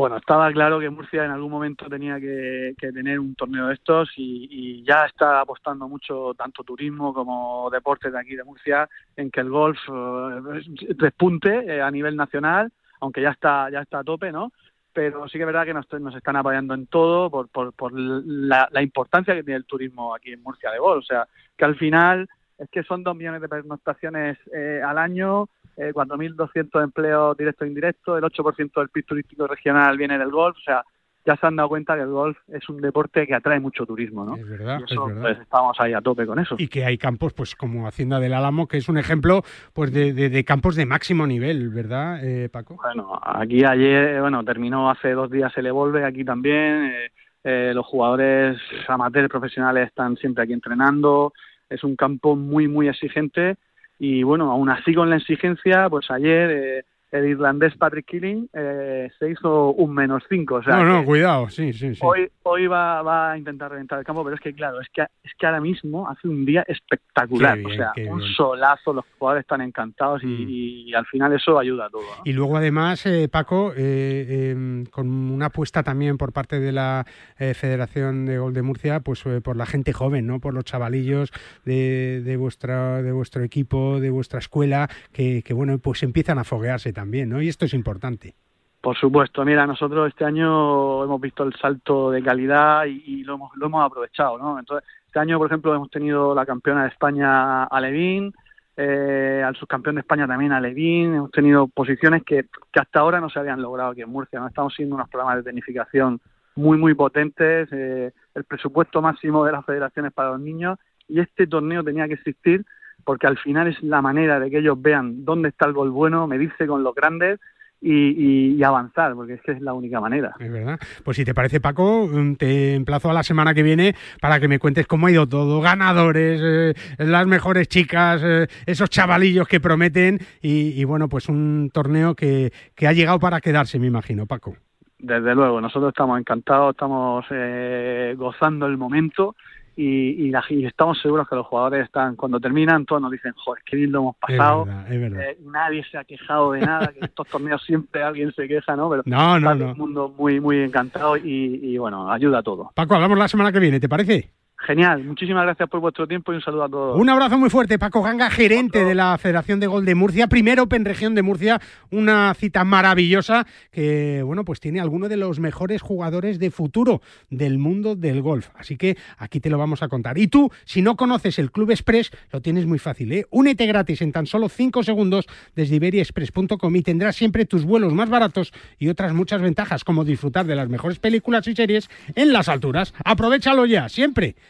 Bueno, estaba claro que Murcia en algún momento tenía que, tener un torneo de estos y, ya está apostando mucho tanto turismo como deportes de aquí de Murcia en que el golf eh, despunte eh, a nivel nacional, aunque ya está ya está a tope, ¿no? Pero sí que es verdad que nos, están apoyando en todo por, por, por la, la, importancia que tiene el turismo aquí en Murcia de golf. O sea, que al final es que son dos millones de pernoctaciones eh, al año, eh, 4.200 empleos directos e indirectos, el 8% del PIB turístico regional viene del golf, o sea, ya se han dado cuenta que el golf es un deporte que atrae mucho turismo, ¿no? Es verdad, es verdad. Pues, estamos ahí a tope con eso. Y que hay campos, pues como Hacienda del Álamo, que es un ejemplo pues de, de, campos de máximo nivel, ¿verdad, eh, Paco? Bueno, aquí ayer, bueno, terminó hace dos días el Evolve, aquí también, eh, eh, los jugadores amateurs profesionales están siempre aquí entrenando, es un campo muy, muy exigente y bueno, aún así con la exigencia, pues ayer eh, el irlandés Patrick Killing eh, se hizo un menos cinco. O sea no, no, cuidado, sí, sí, sí. Hoy, hoy va, va a intentar reventar el campo, pero es que claro, es que, es que ahora mismo hace un día espectacular. o sea, un solazo, los jugadores están encantados y, mm. al final eso ayuda a todo. Y luego además, eh, Paco, eh, em, con una apuesta también por parte de la eh, Federación de Gol de Murcia, pues por la gente joven, ¿no? Por los chavalillos de, de, vuestra, de vuestro equipo, de vuestra escuela, que, que bueno, pues empiezan a foguearse también, ¿no? Y esto es importante. Por supuesto, mira, nosotros este año hemos visto el salto de calidad y, lo, hemos, lo hemos aprovechado, ¿no? Entonces, este año, por ejemplo, hemos tenido la campeona de España, Alevín, eh, al subcampeón de España también, a Levín, hemos tenido posiciones que, que hasta ahora no se habían logrado aquí en Murcia, no estamos siendo unos programas de tecnificación muy, muy potentes, eh, el presupuesto máximo de las federaciones para los niños y este torneo tenía que existir porque al final es la manera de que ellos vean dónde está el gol bueno, medirse con los grandes y, avanzar, porque es que es la única manera. Es verdad. Pues si te parece, Paco, mm, te emplazo a la semana que viene para que me cuentes cómo ha ido todo, ganadores, eh, las mejores chicas, eh, esos chavalillos que prometen y, bueno, pues un torneo que, que ha llegado para quedarse, me imagino, Paco. Desde luego, nosotros estamos encantados, estamos eh, gozando el momento y, estamos seguros que los jugadores están, cuando terminan, todos nos dicen, joder, qué bien lo hemos pasado. Eh, nadie se ha quejado de nada, que en estos torneos siempre alguien se queja, ¿no? Pero no, no, todo el mundo muy, muy encantado y, y bueno, ayuda a todo. Paco, hablamos la semana que viene, ¿te parece? Genial, muchísimas gracias por vuestro tiempo y un saludo a todos. Un abrazo muy fuerte, Paco Ganga, gerente de la Federación de Gol de Murcia, primero Open Región de Murcia, una cita maravillosa que, bueno, pues tiene algunos de los mejores jugadores de futuro del mundo del golf. Así que aquí te lo vamos a contar. Y tú, si no conoces el Club Express, lo tienes muy fácil, ¿eh? Únete gratis en tan solo 5 segundos desde iberiaexpress.com y tendrás siempre tus vuelos más baratos y otras muchas ventajas, como disfrutar de las mejores películas y series en las alturas. Aprovechalo ya, siempre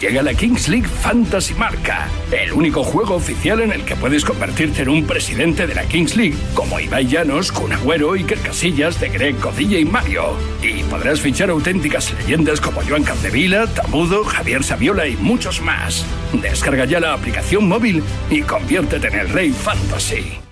Llega la Kings League Fantasy Marca, el único juego oficial en el que puedes convertirte en un presidente de la Kings League, como Ibai Llanos, Kun Agüero, Iker Casillas, de Greg, Codilla y Mario. Y podrás fichar auténticas leyendas como Joan Capdevila, Tamudo, Javier Saviola y muchos más. Descarga ya la aplicación móvil y conviértete en el rey fantasy.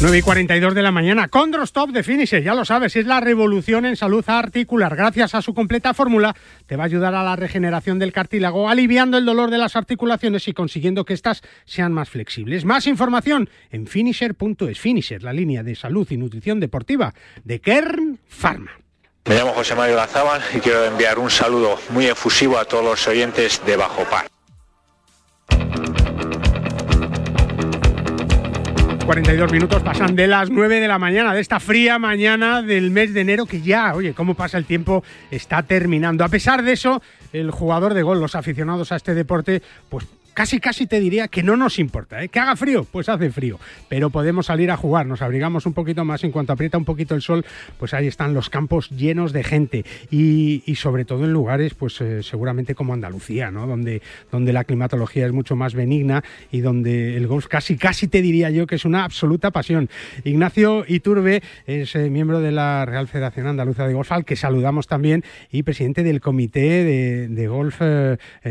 9 y 42 de la mañana. Condrostop de Finisher, ya lo sabes, es la revolución en salud articular. Gracias a su completa fórmula, te va a ayudar a la regeneración del cartílago, aliviando el dolor de las articulaciones y consiguiendo que éstas sean más flexibles. Más información en finisher.es. Finisher, la línea de salud y nutrición deportiva de Kern Pharma. Me llamo José Mario Lazábal y quiero enviar un saludo muy efusivo a todos los oyentes de Bajo Par. 42 minutos pasan de las 9 de la mañana, de esta fría mañana del mes de enero que ya, oye, cómo pasa el tiempo, está terminando. A pesar de eso, el jugador de gol, los aficionados a este deporte, pues casi casi te diría que no nos importa, ¿eh? que haga frío, pues hace frío, pero podemos salir a jugar, nos abrigamos un poquito más, en cuanto aprieta un poquito el sol, pues ahí están los campos llenos de gente y, sobre todo en lugares, pues eh, seguramente como Andalucía. Donde, donde la climatología es mucho más benigna y donde el golf casi casi te diría yo que es una absoluta pasión. Ignacio Iturbe es eh, miembro de la Real Federación Andaluza de Golf, al que saludamos también, y presidente del Comité de, Golf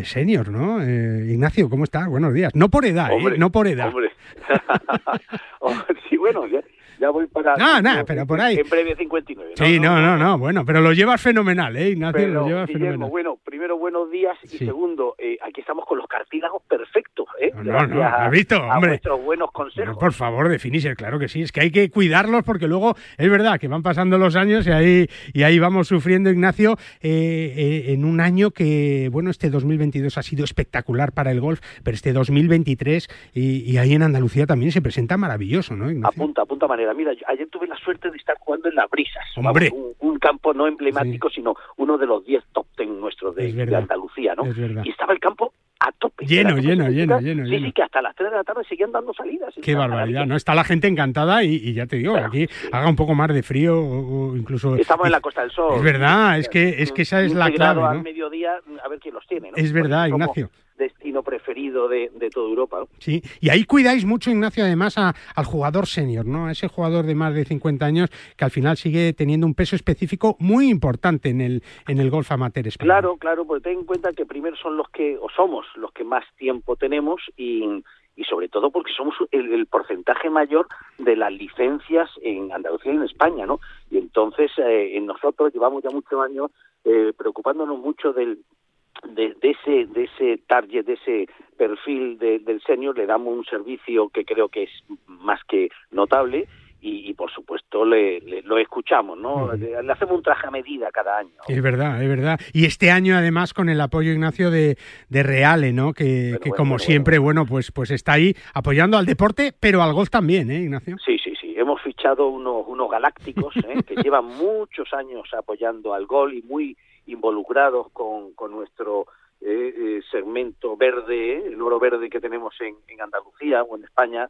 Senior, ¿no? Ignacio, ¿cómo estás? Buenos días. No por edad, ¿eh? No por edad. Hombre. sí, bueno, ya, ya voy para... No, nada, pero por ahí. En breve 59. Sí, no, no, no, bueno, pero lo llevas fenomenal, ¿eh, Ignacio? lo llevas fenomenal. Bueno, primero, buenos días y segundo, eh, aquí estamos con los cartílagos perfectos, ¿eh? No, no, ¿has visto? Hombre. vuestros buenos consejos. por favor, de Finisher, claro que sí, es que hay que cuidarlos porque luego es verdad que van pasando los años y ahí, y ahí vamos sufriendo, Ignacio, eh, eh, en un año que, bueno, este 2022 ha sido espectacular para el golf, pero este 2023 y, y ahí en Andalucía también se presenta maravilloso, ¿no, Ignacio? Apunta, apunta manera. Mira, ayer tuve la suerte de estar jugando en las brisas. un, campo no emblemático, sino uno de los 10 top ten nuestros de, Andalucía, ¿no? Y estaba el campo a tope. Lleno, lleno, lleno, lleno, Sí, lleno. sí, que hasta las 3 de la tarde seguían dando salidas. Qué barbaridad. ¿no? Está la gente encantada y, y ya te digo, aquí haga un poco más de frío o, o incluso... Estamos en la Costa del Sol. Es verdad, es que, es que esa es la 15 clave, ¿no? al mediodía, a ver quién los tiene, ¿no? Es verdad, Porque somos Ignacio. Destino preferido de, de toda Europa, ¿no? Sí, y ahí cuidáis mucho, Ignacio, además a- al jugador senior, ¿no? A ese jugador de más de 50 años que al final sigue teniendo un peso específico muy importante en el, en el golf amateur español. Claro, claro, porque ten en cuenta que primero son los que, o somos los que más tiempo tenemos y, y sobre todo porque somos el, el porcentaje mayor de las licencias en Andalucía y en España, ¿no? Y entonces eh, nosotros llevamos ya muchos años eh, preocupándonos mucho del de, de ese de ese target, de ese perfil de- del senior, le damos un servicio que creo que es más que notable y, y, por supuesto le, le- lo escuchamos, ¿no? Le, le hacemos un traje a medida cada año. Es verdad, es verdad. Y este año además con el apoyo, Ignacio, de, de Reale, ¿no? Que, que como siempre, bueno, pues, pues está ahí apoyando al deporte, pero al golf también, ¿eh, Ignacio? Sí, sí, sí. Hemos fichado unos, unos galácticos ¿eh? que llevan muchos años apoyando al gol y muy involucrados con, con nuestro eh, eh, segmento verde, el oro verde que tenemos en, en Andalucía o en España.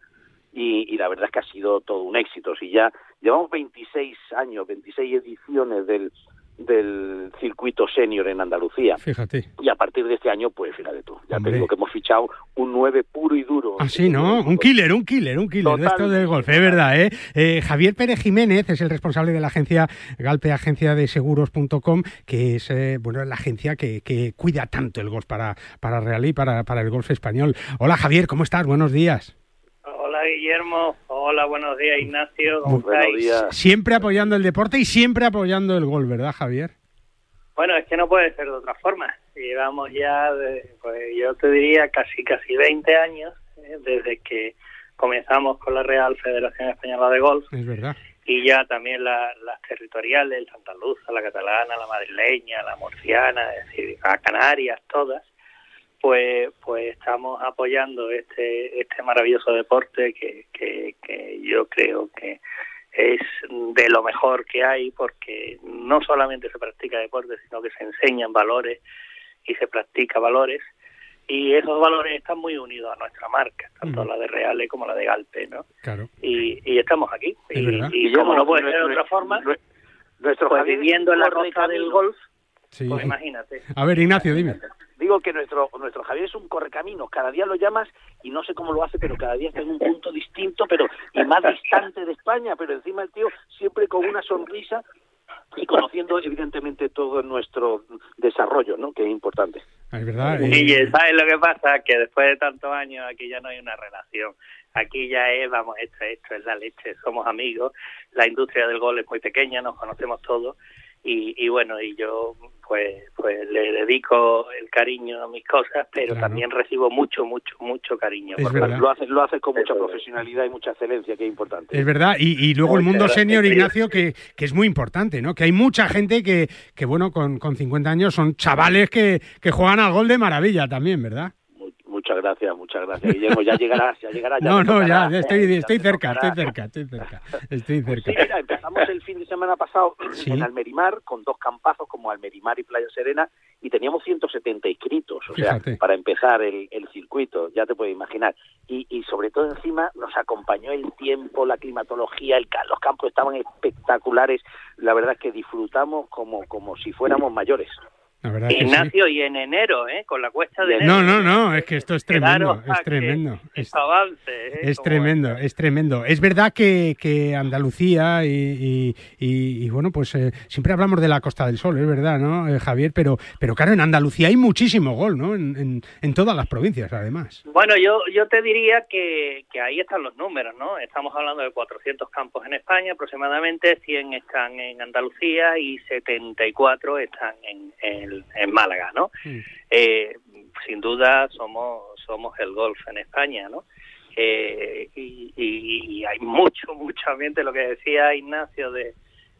Y, y la verdad es que ha sido todo un éxito. Si ya llevamos 26 años, 26 ediciones del, del circuito senior en Andalucía. Fíjate. Y a partir de este año, pues fíjate tú, ya Hombre. te digo que hemos fichado un 9 puro y duro. Así, ¿no? Un killer, un killer, un killer de esto del golf, es verdad, ¿eh? Eh, Javier Pérez Jiménez es el responsable de la agencia Galpe, agencia de seguros.com, que es, eh, bueno, la agencia que, que cuida tanto el golf para, para Real y para, para el golf español. Hola, Javier, ¿cómo estás? Buenos días. Hola Guillermo, hola, buenos días Ignacio, ¿cómo estáis? Siempre apoyando el deporte y siempre apoyando el golf, ¿verdad, Javier? Bueno, es que no puede ser de otra forma. Llevamos ya, de- pues yo te diría casi casi 20 años eh, desde que comenzamos con la Real Federación Española de Golf Es verdad. y ya también la- las territoriales, el Santa Luza, la catalana, la madrileña, la murciana, es decir, a Canarias, todas, pues pues estamos apoyando este este maravilloso deporte que, que, que yo creo que es de lo mejor que hay porque no solamente se practica deporte sino que se enseñan valores y se practica valores. Y esos valores están muy unidos a nuestra marca tanto la de Reale como la de Galpe no Claro. y, y estamos aquí. Es y, y como no puede ser de otra forma nuestro pues viviendo en la costa del golf Sí. pues imagínate A ver, Ignacio, dime. Digo que nuestro nuestro Javier es un correcaminos. Cada día lo llamas y no sé cómo lo hace, pero cada día está en un punto distinto, pero y más distante de España. Pero encima el tío siempre con una sonrisa y conociendo evidentemente todo nuestro desarrollo, ¿no? Que es importante. Es verdad. eh, Guille, ¿sabes lo que pasa? Que después de tantos años aquí ya no hay una relación. Aquí ya es, vamos, esto, esto es la leche, somos amigos. La industria del gol es muy pequeña, nos conocemos todos. Y, y bueno, y yo pues pues le dedico el cariño a mis cosas, pero Claro. también recibo mucho, mucho, mucho cariño. Es verdad. Lo haces lo haces con mucha profesionalidad y mucha excelencia, que es importante. Es verdad, y, y luego el mundo senior. Ignacio, que, que es muy importante, ¿no? Que hay mucha gente que, que bueno, con, con 50 años son chavales que, que juegan al gol de maravilla también, ¿verdad? Muchas gracias, muchas gracias, Guillermo. Ya llegarás, ya llegarás. Ya No, no, ya, estoy, estoy te cerca, estoy cerca, estoy cerca, estoy cerca. Sí, mira, empezamos el fin de semana pasado Sí. en Almerimar con dos campazos como Almerimar y Playa Serena y teníamos 170 inscritos, o sea, para empezar el, el circuito, ya te puedes imaginar. Y, y sobre todo encima nos acompañó el tiempo, la climatología, el, los campos estaban espectaculares. La verdad es que disfrutamos como, como si fuéramos mayores. La sí. Ignacio, y en enero, ¿eh? Con la cuesta de enero. No, no, no, es que esto es tremendo, es tremendo. Es, avance, ¿eh? es tremendo, es tremendo. Es verdad que, que Andalucía y, y- y- y, bueno, pues eh, siempre hablamos de la Costa del Sol, es verdad, ¿no, eh, Javier? Pero, pero claro, en Andalucía hay muchísimo gol, ¿no? En, en- en todas las provincias, además. Bueno, yo, yo te diría que, que ahí están los números, ¿no? Estamos hablando de 400 campos en España aproximadamente, 100 están en Andalucía y 74 están en, en, en Málaga, ¿no? Eh, sin duda somos somos el golf en España, ¿no? Eh, y, y- y hay mucho, mucho ambiente, lo que decía Ignacio de,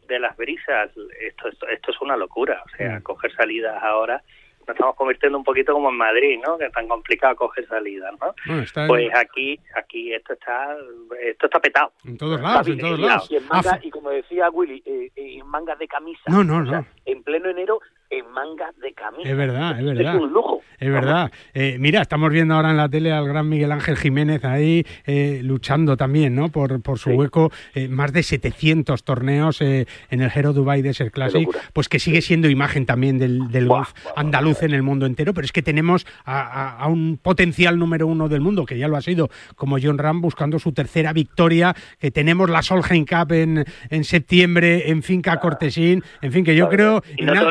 de las brisas, esto, esto, esto es una locura, o sea, coger salidas ahora, nos estamos convirtiendo un poquito como en Madrid, ¿no? Que es tan complicado coger salidas, ¿no? Bueno, está en- Pues aquí, aquí esto está, esto está petado. En todos lados, en todos lados. Y, en manga- y como decía Willy, eh, eh, en mangas de camisa. No, no, O sea, no. en pleno enero en mangas de camisa. Es verdad, es verdad. Es un lujo. Es verdad. Eh, mira, estamos viendo ahora en la tele al gran Miguel Ángel Jiménez ahí eh, luchando también, ¿no? Por, por su hueco. Eh, más de 700 torneos eh, en el Hero Dubai Desert Classic. Pues que sigue siendo imagen también del, del golf andaluz en el mundo entero. Pero es que tenemos a, a- a un potencial número uno del mundo, que ya lo ha sido, como John Ram, buscando su tercera victoria. Que tenemos la Solheim Cup en, en septiembre en Finca Cortesín. En fin, que yo creo. Y no te Igna-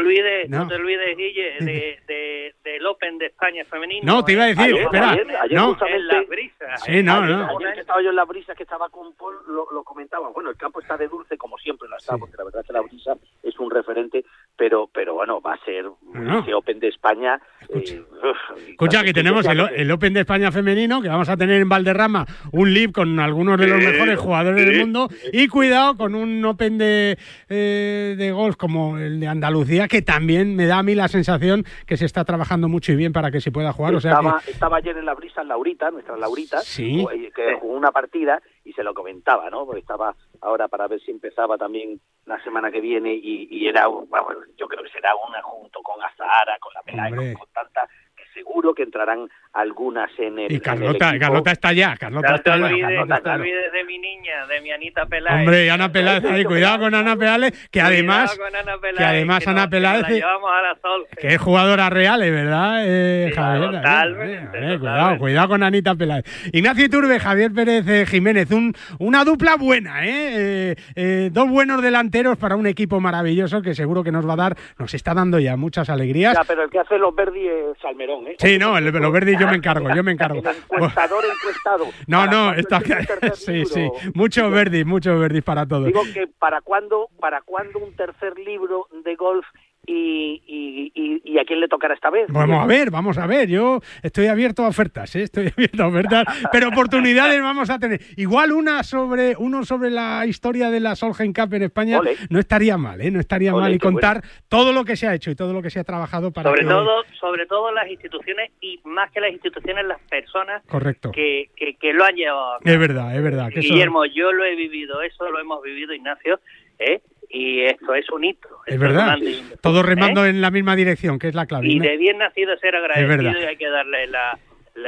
no, No. te olvides, Guille, de, de- del Open de España femenino. No, te iba a decir, ¿eh? espera, Ayer, ayer no. justamente, En las brisas. Sí, no, ayer, no. ayer que estaba yo en la brisa, que estaba con Paul, lo, lo comentaba. Bueno, el campo está de dulce, como siempre lo está, porque la verdad es que la brisa es un referente, pero pero bueno, va a ser Bueno. ese Open de España. eh, uf, Escucha, que tenemos el, el Open de España femenino, que vamos a tener en Valderrama un live con algunos de los mejores jugadores del mundo. Y cuidado con un Open de, eh, de golf como el de Andalucía, que también me da a mí la sensación que se está trabajando mucho y bien para que se pueda jugar. O sea estaba, que, estaba ayer en la brisa Laurita, nuestra Laurita, Sí. eh, que jugó una partida y se lo comentaba, ¿no? Porque estaba ahora para ver si empezaba también la semana que viene y, y era, un- bueno, yo creo que será una junto con Azahara, con la Pelay, con, con tanta, que seguro que entrarán algunas en el y en el Carlota. Carlota está ya. Carlota No te está ya. olvides, Carlota no te está ya. olvides de mi niña, de mi Anita Peláez. Hombre, y Ana Peláez ahí, cuidado con Ana Peláez, que Cuidado además, con Ana Peláez, que además que Ana Peláez nos la llevamos a la sol. que es jugadora real, ¿eh? ¿verdad, eh, Sí, Javier? totalmente, Eh, eh, cuidado, cuidado con Anita Peláez. Ignacio Iturbe, Javier Pérez eh, Jiménez, un, una dupla buena, ¿eh? Eh, eh, Dos buenos delanteros para un equipo maravilloso que seguro que nos va a dar, nos está dando ya muchas alegrías. Ya, pero el que hace los verdi es Salmerón, ¿eh? Sí, no, el, los verdes yo me encargo, yo me encargo. El encuestador encuestado. No, ¿Para no, está sí, sí, muchos verdis, muchos verdis para todos. Digo que para cuándo, para cuándo un tercer libro de golf y, y, y, y a quién le tocará esta vez. Vamos a ver, vamos a ver. Yo estoy abierto a ofertas, ¿eh? estoy abierto a ofertas, pero oportunidades vamos a tener. Igual una sobre uno sobre la historia de la Solheim Cup en España Ole. no estaría mal, ¿eh? No estaría Ole, mal y bueno. contar todo lo que se ha hecho y todo lo que se ha trabajado para Sobre que hoy- todo, sobre todo las instituciones y más que las instituciones, las personas Correcto. que, que, que lo han llevado. a cabo. Es verdad, es verdad. Que eso- Guillermo, yo lo he vivido, eso lo hemos vivido, Ignacio, ¿eh? Y esto es un hito. es verdad. Todos remando ¿eh? en la misma dirección, que es la clave. Y de bien nacido ser agradecido y hay que darle la,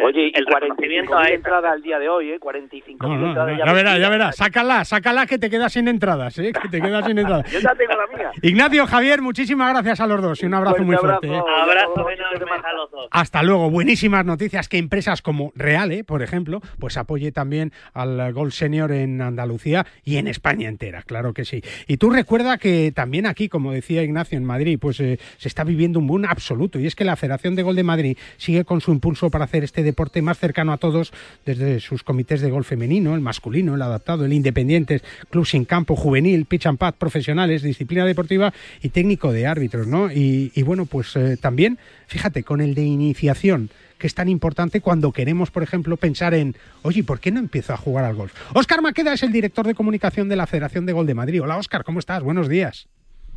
Oye, el 45 reconocimiento a mil esta. entradas al día de hoy, ¿eh? 45 No, mil no, entradas no, ya ya verás, ya verás. Sácala, sácala que te quedas sin entradas, ¿eh? Que te quedas sin entradas. Yo ya tengo la mía. Ignacio, Javier, muchísimas gracias a los dos y un abrazo muy fuerte. ¿eh? Enormes a los dos. Hasta luego. Buenísimas noticias que empresas como Reale, por ejemplo, pues apoye también al Gol Senior en Andalucía y en España entera, claro que sí. Y tú recuerda que también aquí, como decía Ignacio, en Madrid, pues eh, se está viviendo un boom absoluto y es que la Federación de Gol de Madrid sigue con su impulso para hacer este deporte más cercano a todos desde sus comités de gol femenino, el masculino, el adaptado, el independientes, club sin campo, juvenil, pitch and pad, profesionales, disciplina deportiva y técnico de árbitros, ¿no? Y, y bueno, pues eh, también, fíjate, con el de iniciación que es tan importante cuando queremos, por ejemplo, pensar en, oye, ¿por qué no empiezo a jugar al golf? Óscar Maqueda es el director de comunicación de la Federación de Gol de Madrid. Hola, Óscar, ¿cómo estás? Buenos días.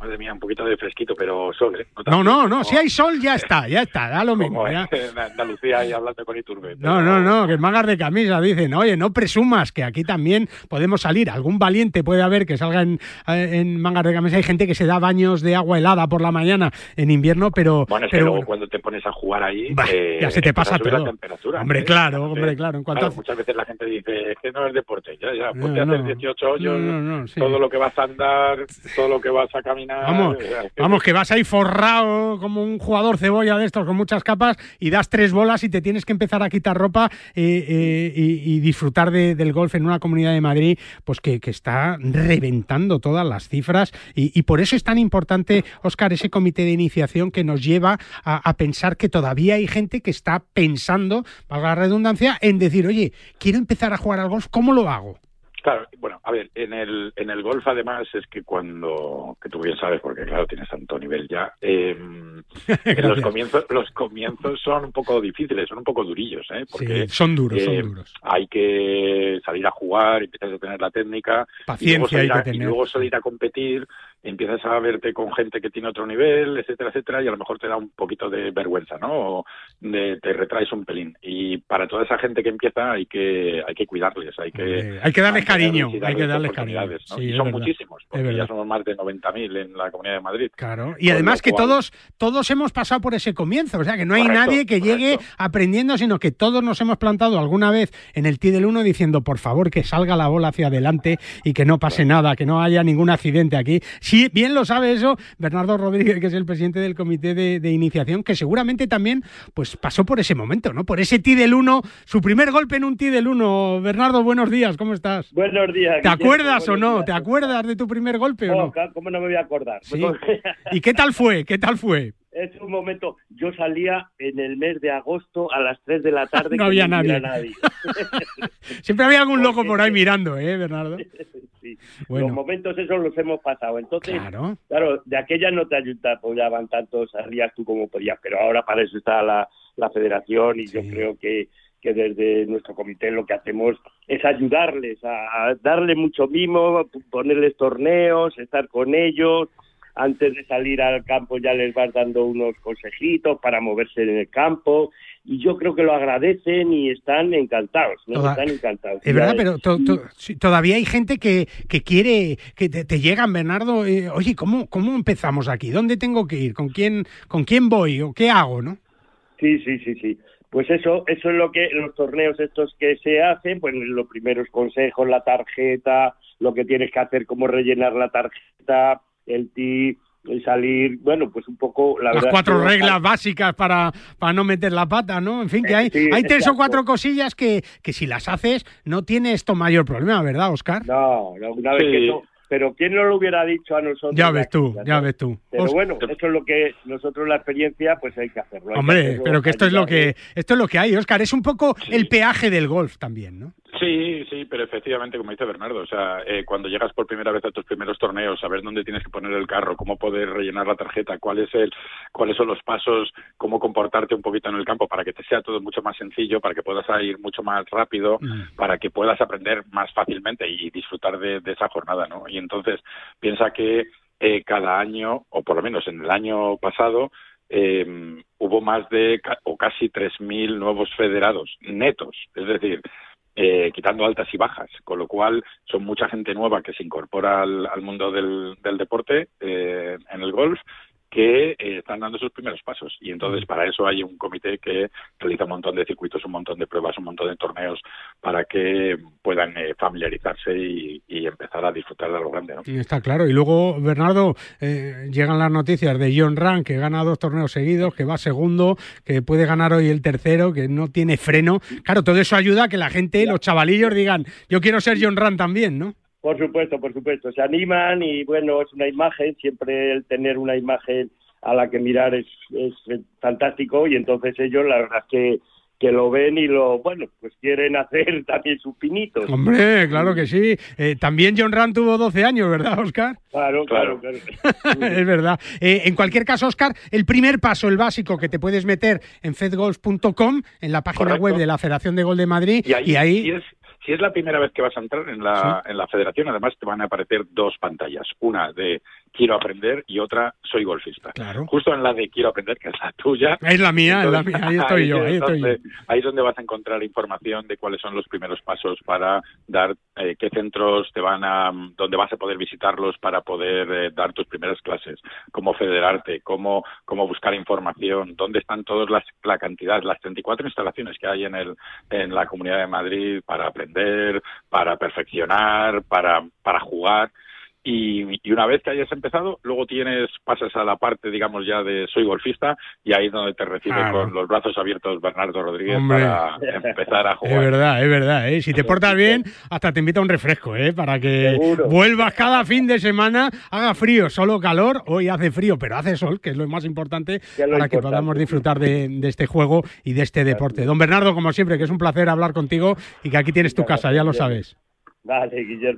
Madre mía, un poquito de fresquito, pero sol, ¿eh? No, no, no, como- si hay sol ya está, ya está, da lo mismo. ya. en Andalucía y hablando con Iturbe. No, no, no, que mangas de camisa, dicen. Oye, no presumas que aquí también podemos salir. Algún valiente puede haber que salga en, eh, en mangas de camisa. Hay gente que se da baños de agua helada por la mañana en invierno, pero. Bueno, es que pero luego bueno, cuando te pones a jugar ahí, Bah, eh, ya se te pasa todo. la temperatura. Hombre, ¿eh? claro, hombre, claro. En cuanto claro, a- muchas veces la gente dice, es que no es deporte, ya, ya, ponte No, a hacer no. 18 hoyos, sí. todo lo que vas a andar, todo lo que vas a caminar. Vamos, vamos, que vas ahí forrado como un jugador cebolla de estos con muchas capas y das tres bolas y te tienes que empezar a quitar ropa eh, eh, y, y disfrutar de- del golf en una comunidad de Madrid pues que, que está reventando todas las cifras y, y por eso es tan importante, Óscar, ese comité de iniciación que nos lleva a, a pensar que todavía hay gente que está pensando, valga la redundancia, en decir, oye, quiero empezar a jugar al golf, ¿cómo lo hago? Claro, bueno, a ver, en el, en el golf además es que cuando, que tú bien sabes, porque claro, tienes tanto nivel ya, eh, los comienzos, los comienzos son un poco difíciles, son un poco durillos, ¿eh? Porque, Sí, son duros, son eh, duros. Hay que salir a jugar, empiezas a tener la técnica, y Paciencia luego salir hay a- que y luego salir a competir, empiezas a verte con gente que tiene otro nivel, etcétera, etcétera, y a lo mejor te da un poquito de vergüenza, ¿no? O de, te retraes un pelín. Y para toda esa gente que empieza hay que hay que cuidarles, hay que hay que darles cariño, hay que darles cariño. ¿no? y son muchísimos, porque ya somos más de 90.000 en la Comunidad de Madrid. Claro. Y además que todos todos hemos pasado por ese comienzo, o sea, que no hay nadie que llegue aprendiendo, sino que todos nos hemos plantado alguna vez en el tee del 1 diciendo, por favor, que salga la bola hacia adelante y que no pase nada, que no haya ningún accidente aquí. Sí, bien lo sabe eso Bernardo Rodríguez, que es el presidente del comité de, iniciación, que seguramente también pues pasó por ese momento, ¿no? Por ese tee del 1, su primer golpe en un tee del 1. Bernardo, buenos días, ¿cómo estás? Buenos días. ¿Te acuerdas o no? ¿Te acuerdas de tu primer golpe o no? ¿Cómo no me voy a acordar? ¿Y qué tal fue? ¿Qué tal fue? es un momento. Yo salía en el mes de agosto a las 3 de la tarde. no había nadie. Siempre había algún loco por ahí mirando, ¿eh, Bernardo? Los momentos esos los hemos pasado. Entonces, claro, de aquella no te apoyaban tanto, salías tú como podías, pero ahora para eso está la, la federación y yo creo que que desde nuestro comité lo que hacemos es ayudarles a, a darle mucho mimo, ponerles torneos, estar con ellos, antes de salir al campo ya les vas dando unos consejitos para moverse en el campo y yo creo que lo agradecen y están encantados, ¿no? están encantados. Es verdad, pero todavía hay gente que, que quiere, que te, llegan, Bernardo, eh, oye, ¿cómo, ¿cómo empezamos aquí? ¿Dónde tengo que ir? ¿Con quién, ¿Con quién voy? ¿O qué hago, no? Sí, sí, sí, sí. Pues eso, eso es lo que los torneos estos que se hacen, pues los primeros consejos, la tarjeta, lo que tienes que hacer, cómo rellenar la tarjeta, el ti salir, bueno, pues un poco la Las cuatro reglas básicas para, para no meter la pata, ¿no? En fin, que hay, hay tres o cuatro cosillas que, que si las haces no tiene esto mayor problema, ¿verdad, Oscar? No, una vez que no, pero ¿quién no lo hubiera dicho a nosotros? Ya ves tú, ya ves tú. Pero bueno, eso es lo que nosotros la experiencia, pues hay que hacerlo. Hombre, pero que esto es lo que esto es lo que hay, Oscar. Es un poco el peaje del golf también, ¿no? Sí, sí, pero efectivamente, como dice Bernardo, o sea, eh, cuando llegas por primera vez a tus primeros torneos, saber dónde tienes que poner el carro, cómo poder rellenar la tarjeta, cuál es el, cuáles son los pasos, cómo comportarte un poquito en el campo para que te sea todo mucho más sencillo, para que puedas ir mucho más rápido, mm. para que puedas aprender más fácilmente y disfrutar de, esa jornada, ¿no? Y entonces piensa que eh, cada año, o por lo menos en el año pasado, eh, hubo más de o casi 3.000 nuevos federados netos, es decir, eh, quitando altas y bajas, con lo cual son mucha gente nueva que se incorpora al, mundo del, del deporte eh, en el golf que eh, están dando sus primeros pasos. Y entonces para eso hay un comité que realiza un montón de circuitos, un montón de pruebas, un montón de torneos para que puedan eh, familiarizarse y, empezar a disfrutar de lo grande. ¿no? está claro. Y luego, Bernardo, eh, llegan las noticias de John Ran, que gana dos torneos seguidos, que va segundo, que puede ganar hoy el tercero, que no tiene freno. Claro, todo eso ayuda a que la gente, los chavalillos digan, yo quiero ser John Ran también, ¿no? Por supuesto, por supuesto. Se animan y bueno, es una imagen, siempre el tener una imagen a la que mirar es, es fantástico y entonces ellos la verdad es que que lo ven y lo, bueno, pues quieren hacer también sus pinitos. Hombre, claro que sí. Eh, también John Rand tuvo 12 años, ¿verdad, Oscar? Claro, claro, claro. es verdad. Eh, en cualquier caso, Oscar, el primer paso, el básico, que te puedes meter en fedgolf.com, en la página web de la Federación de Gol de Madrid, y ahí... Si es la primera vez que vas a entrar en la, en la federación, además te van a aparecer dos pantallas. Una de quiero aprender y otra soy golfista. Claro. Justo en la de quiero aprender, que es la tuya. Es la mía, es la mía. Ahí estoy yo, ahí estoy donde, yo. Ahí es donde vas a encontrar información de cuáles son los primeros pasos para dar, eh, qué centros te van a, dónde vas a poder visitarlos para poder eh, dar tus primeras clases, cómo federarte, cómo, cómo buscar información, dónde están todas las, la cantidad, las 34 instalaciones que hay en el, en la Comunidad de Madrid para aprender para perfeccionar, para, para jugar. Y, una vez que hayas empezado, luego tienes, pasas a la parte, digamos, ya de soy golfista y ahí es donde te recibe con los brazos abiertos Bernardo Rodríguez para empezar a jugar. Es verdad, es verdad. ¿eh? Si te portas bien, hasta te invita a un refresco, ¿eh? para que vuelvas cada fin de semana, haga frío, solo calor, hoy hace frío, pero hace sol, que es lo más importante, para que podamos disfrutar de, de, este juego y de este deporte. Don Bernardo, como siempre, que es un placer hablar contigo y que aquí tienes tu casa, ya lo sabes.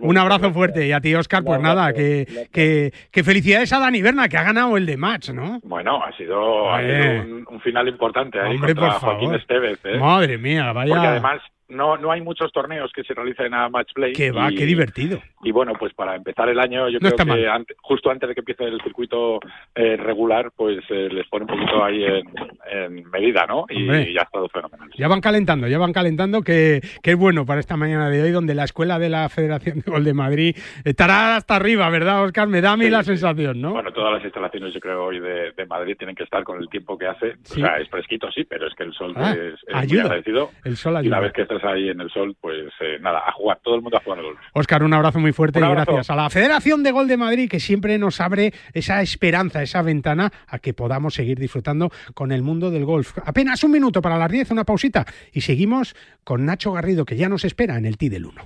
Un abrazo fuerte. Y a ti, Oscar, pues nada, que, que, felicidades a Dani Berna, que ha ganado el de match, ¿no? Bueno, ha sido, un, final importante ahí Hombre, contra Joaquín Esteves. ¿eh? Madre mía, vaya. Porque además no, no hay muchos torneos que se realicen a match play. Que va, qué divertido. Y bueno, pues para empezar el año, yo creo que justo antes de que empiece el circuito eh, regular, pues eh, les pone un poquito ahí en, medida, ¿no? Y, ya ha estado fenomenal. Ya van calentando, ya van calentando, que, que, es bueno para esta mañana de hoy, donde la escuela de la Federación de Gol de Madrid estará hasta arriba, ¿verdad, Oscar? Me da a mí la sensación, ¿no? Bueno, todas las instalaciones, yo creo, hoy de, Madrid tienen que estar con el tiempo que hace. O sea, es fresquito, sí, pero es que el sol ah, es, muy agradecido. El sol ayuda. Y una vez que estás ahí en el sol, pues eh, nada, a jugar, todo el mundo a jugar al golf. Oscar, un abrazo muy fuerte y gracias a la Federación de Gol de Madrid que siempre nos abre esa esperanza, esa ventana a que podamos seguir disfrutando con el mundo del golf. Apenas un minuto para las 10, una pausita y seguimos con Nacho Garrido que ya nos espera en el T del 1.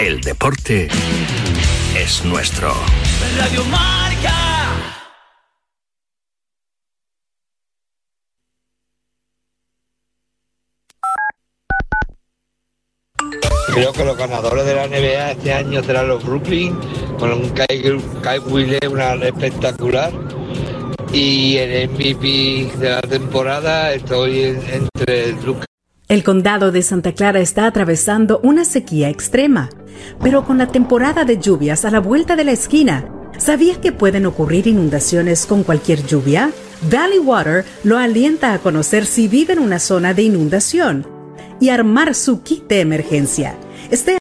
El deporte es nuestro. Radio Creo que los ganadores de la NBA este año serán los Brooklyn, con un Kai, Kai una espectacular. Y el MVP de la temporada estoy entre el El condado de Santa Clara está atravesando una sequía extrema, pero con la temporada de lluvias a la vuelta de la esquina, ¿sabías que pueden ocurrir inundaciones con cualquier lluvia? Valley Water lo alienta a conocer si vive en una zona de inundación y armar su kit de emergencia. Este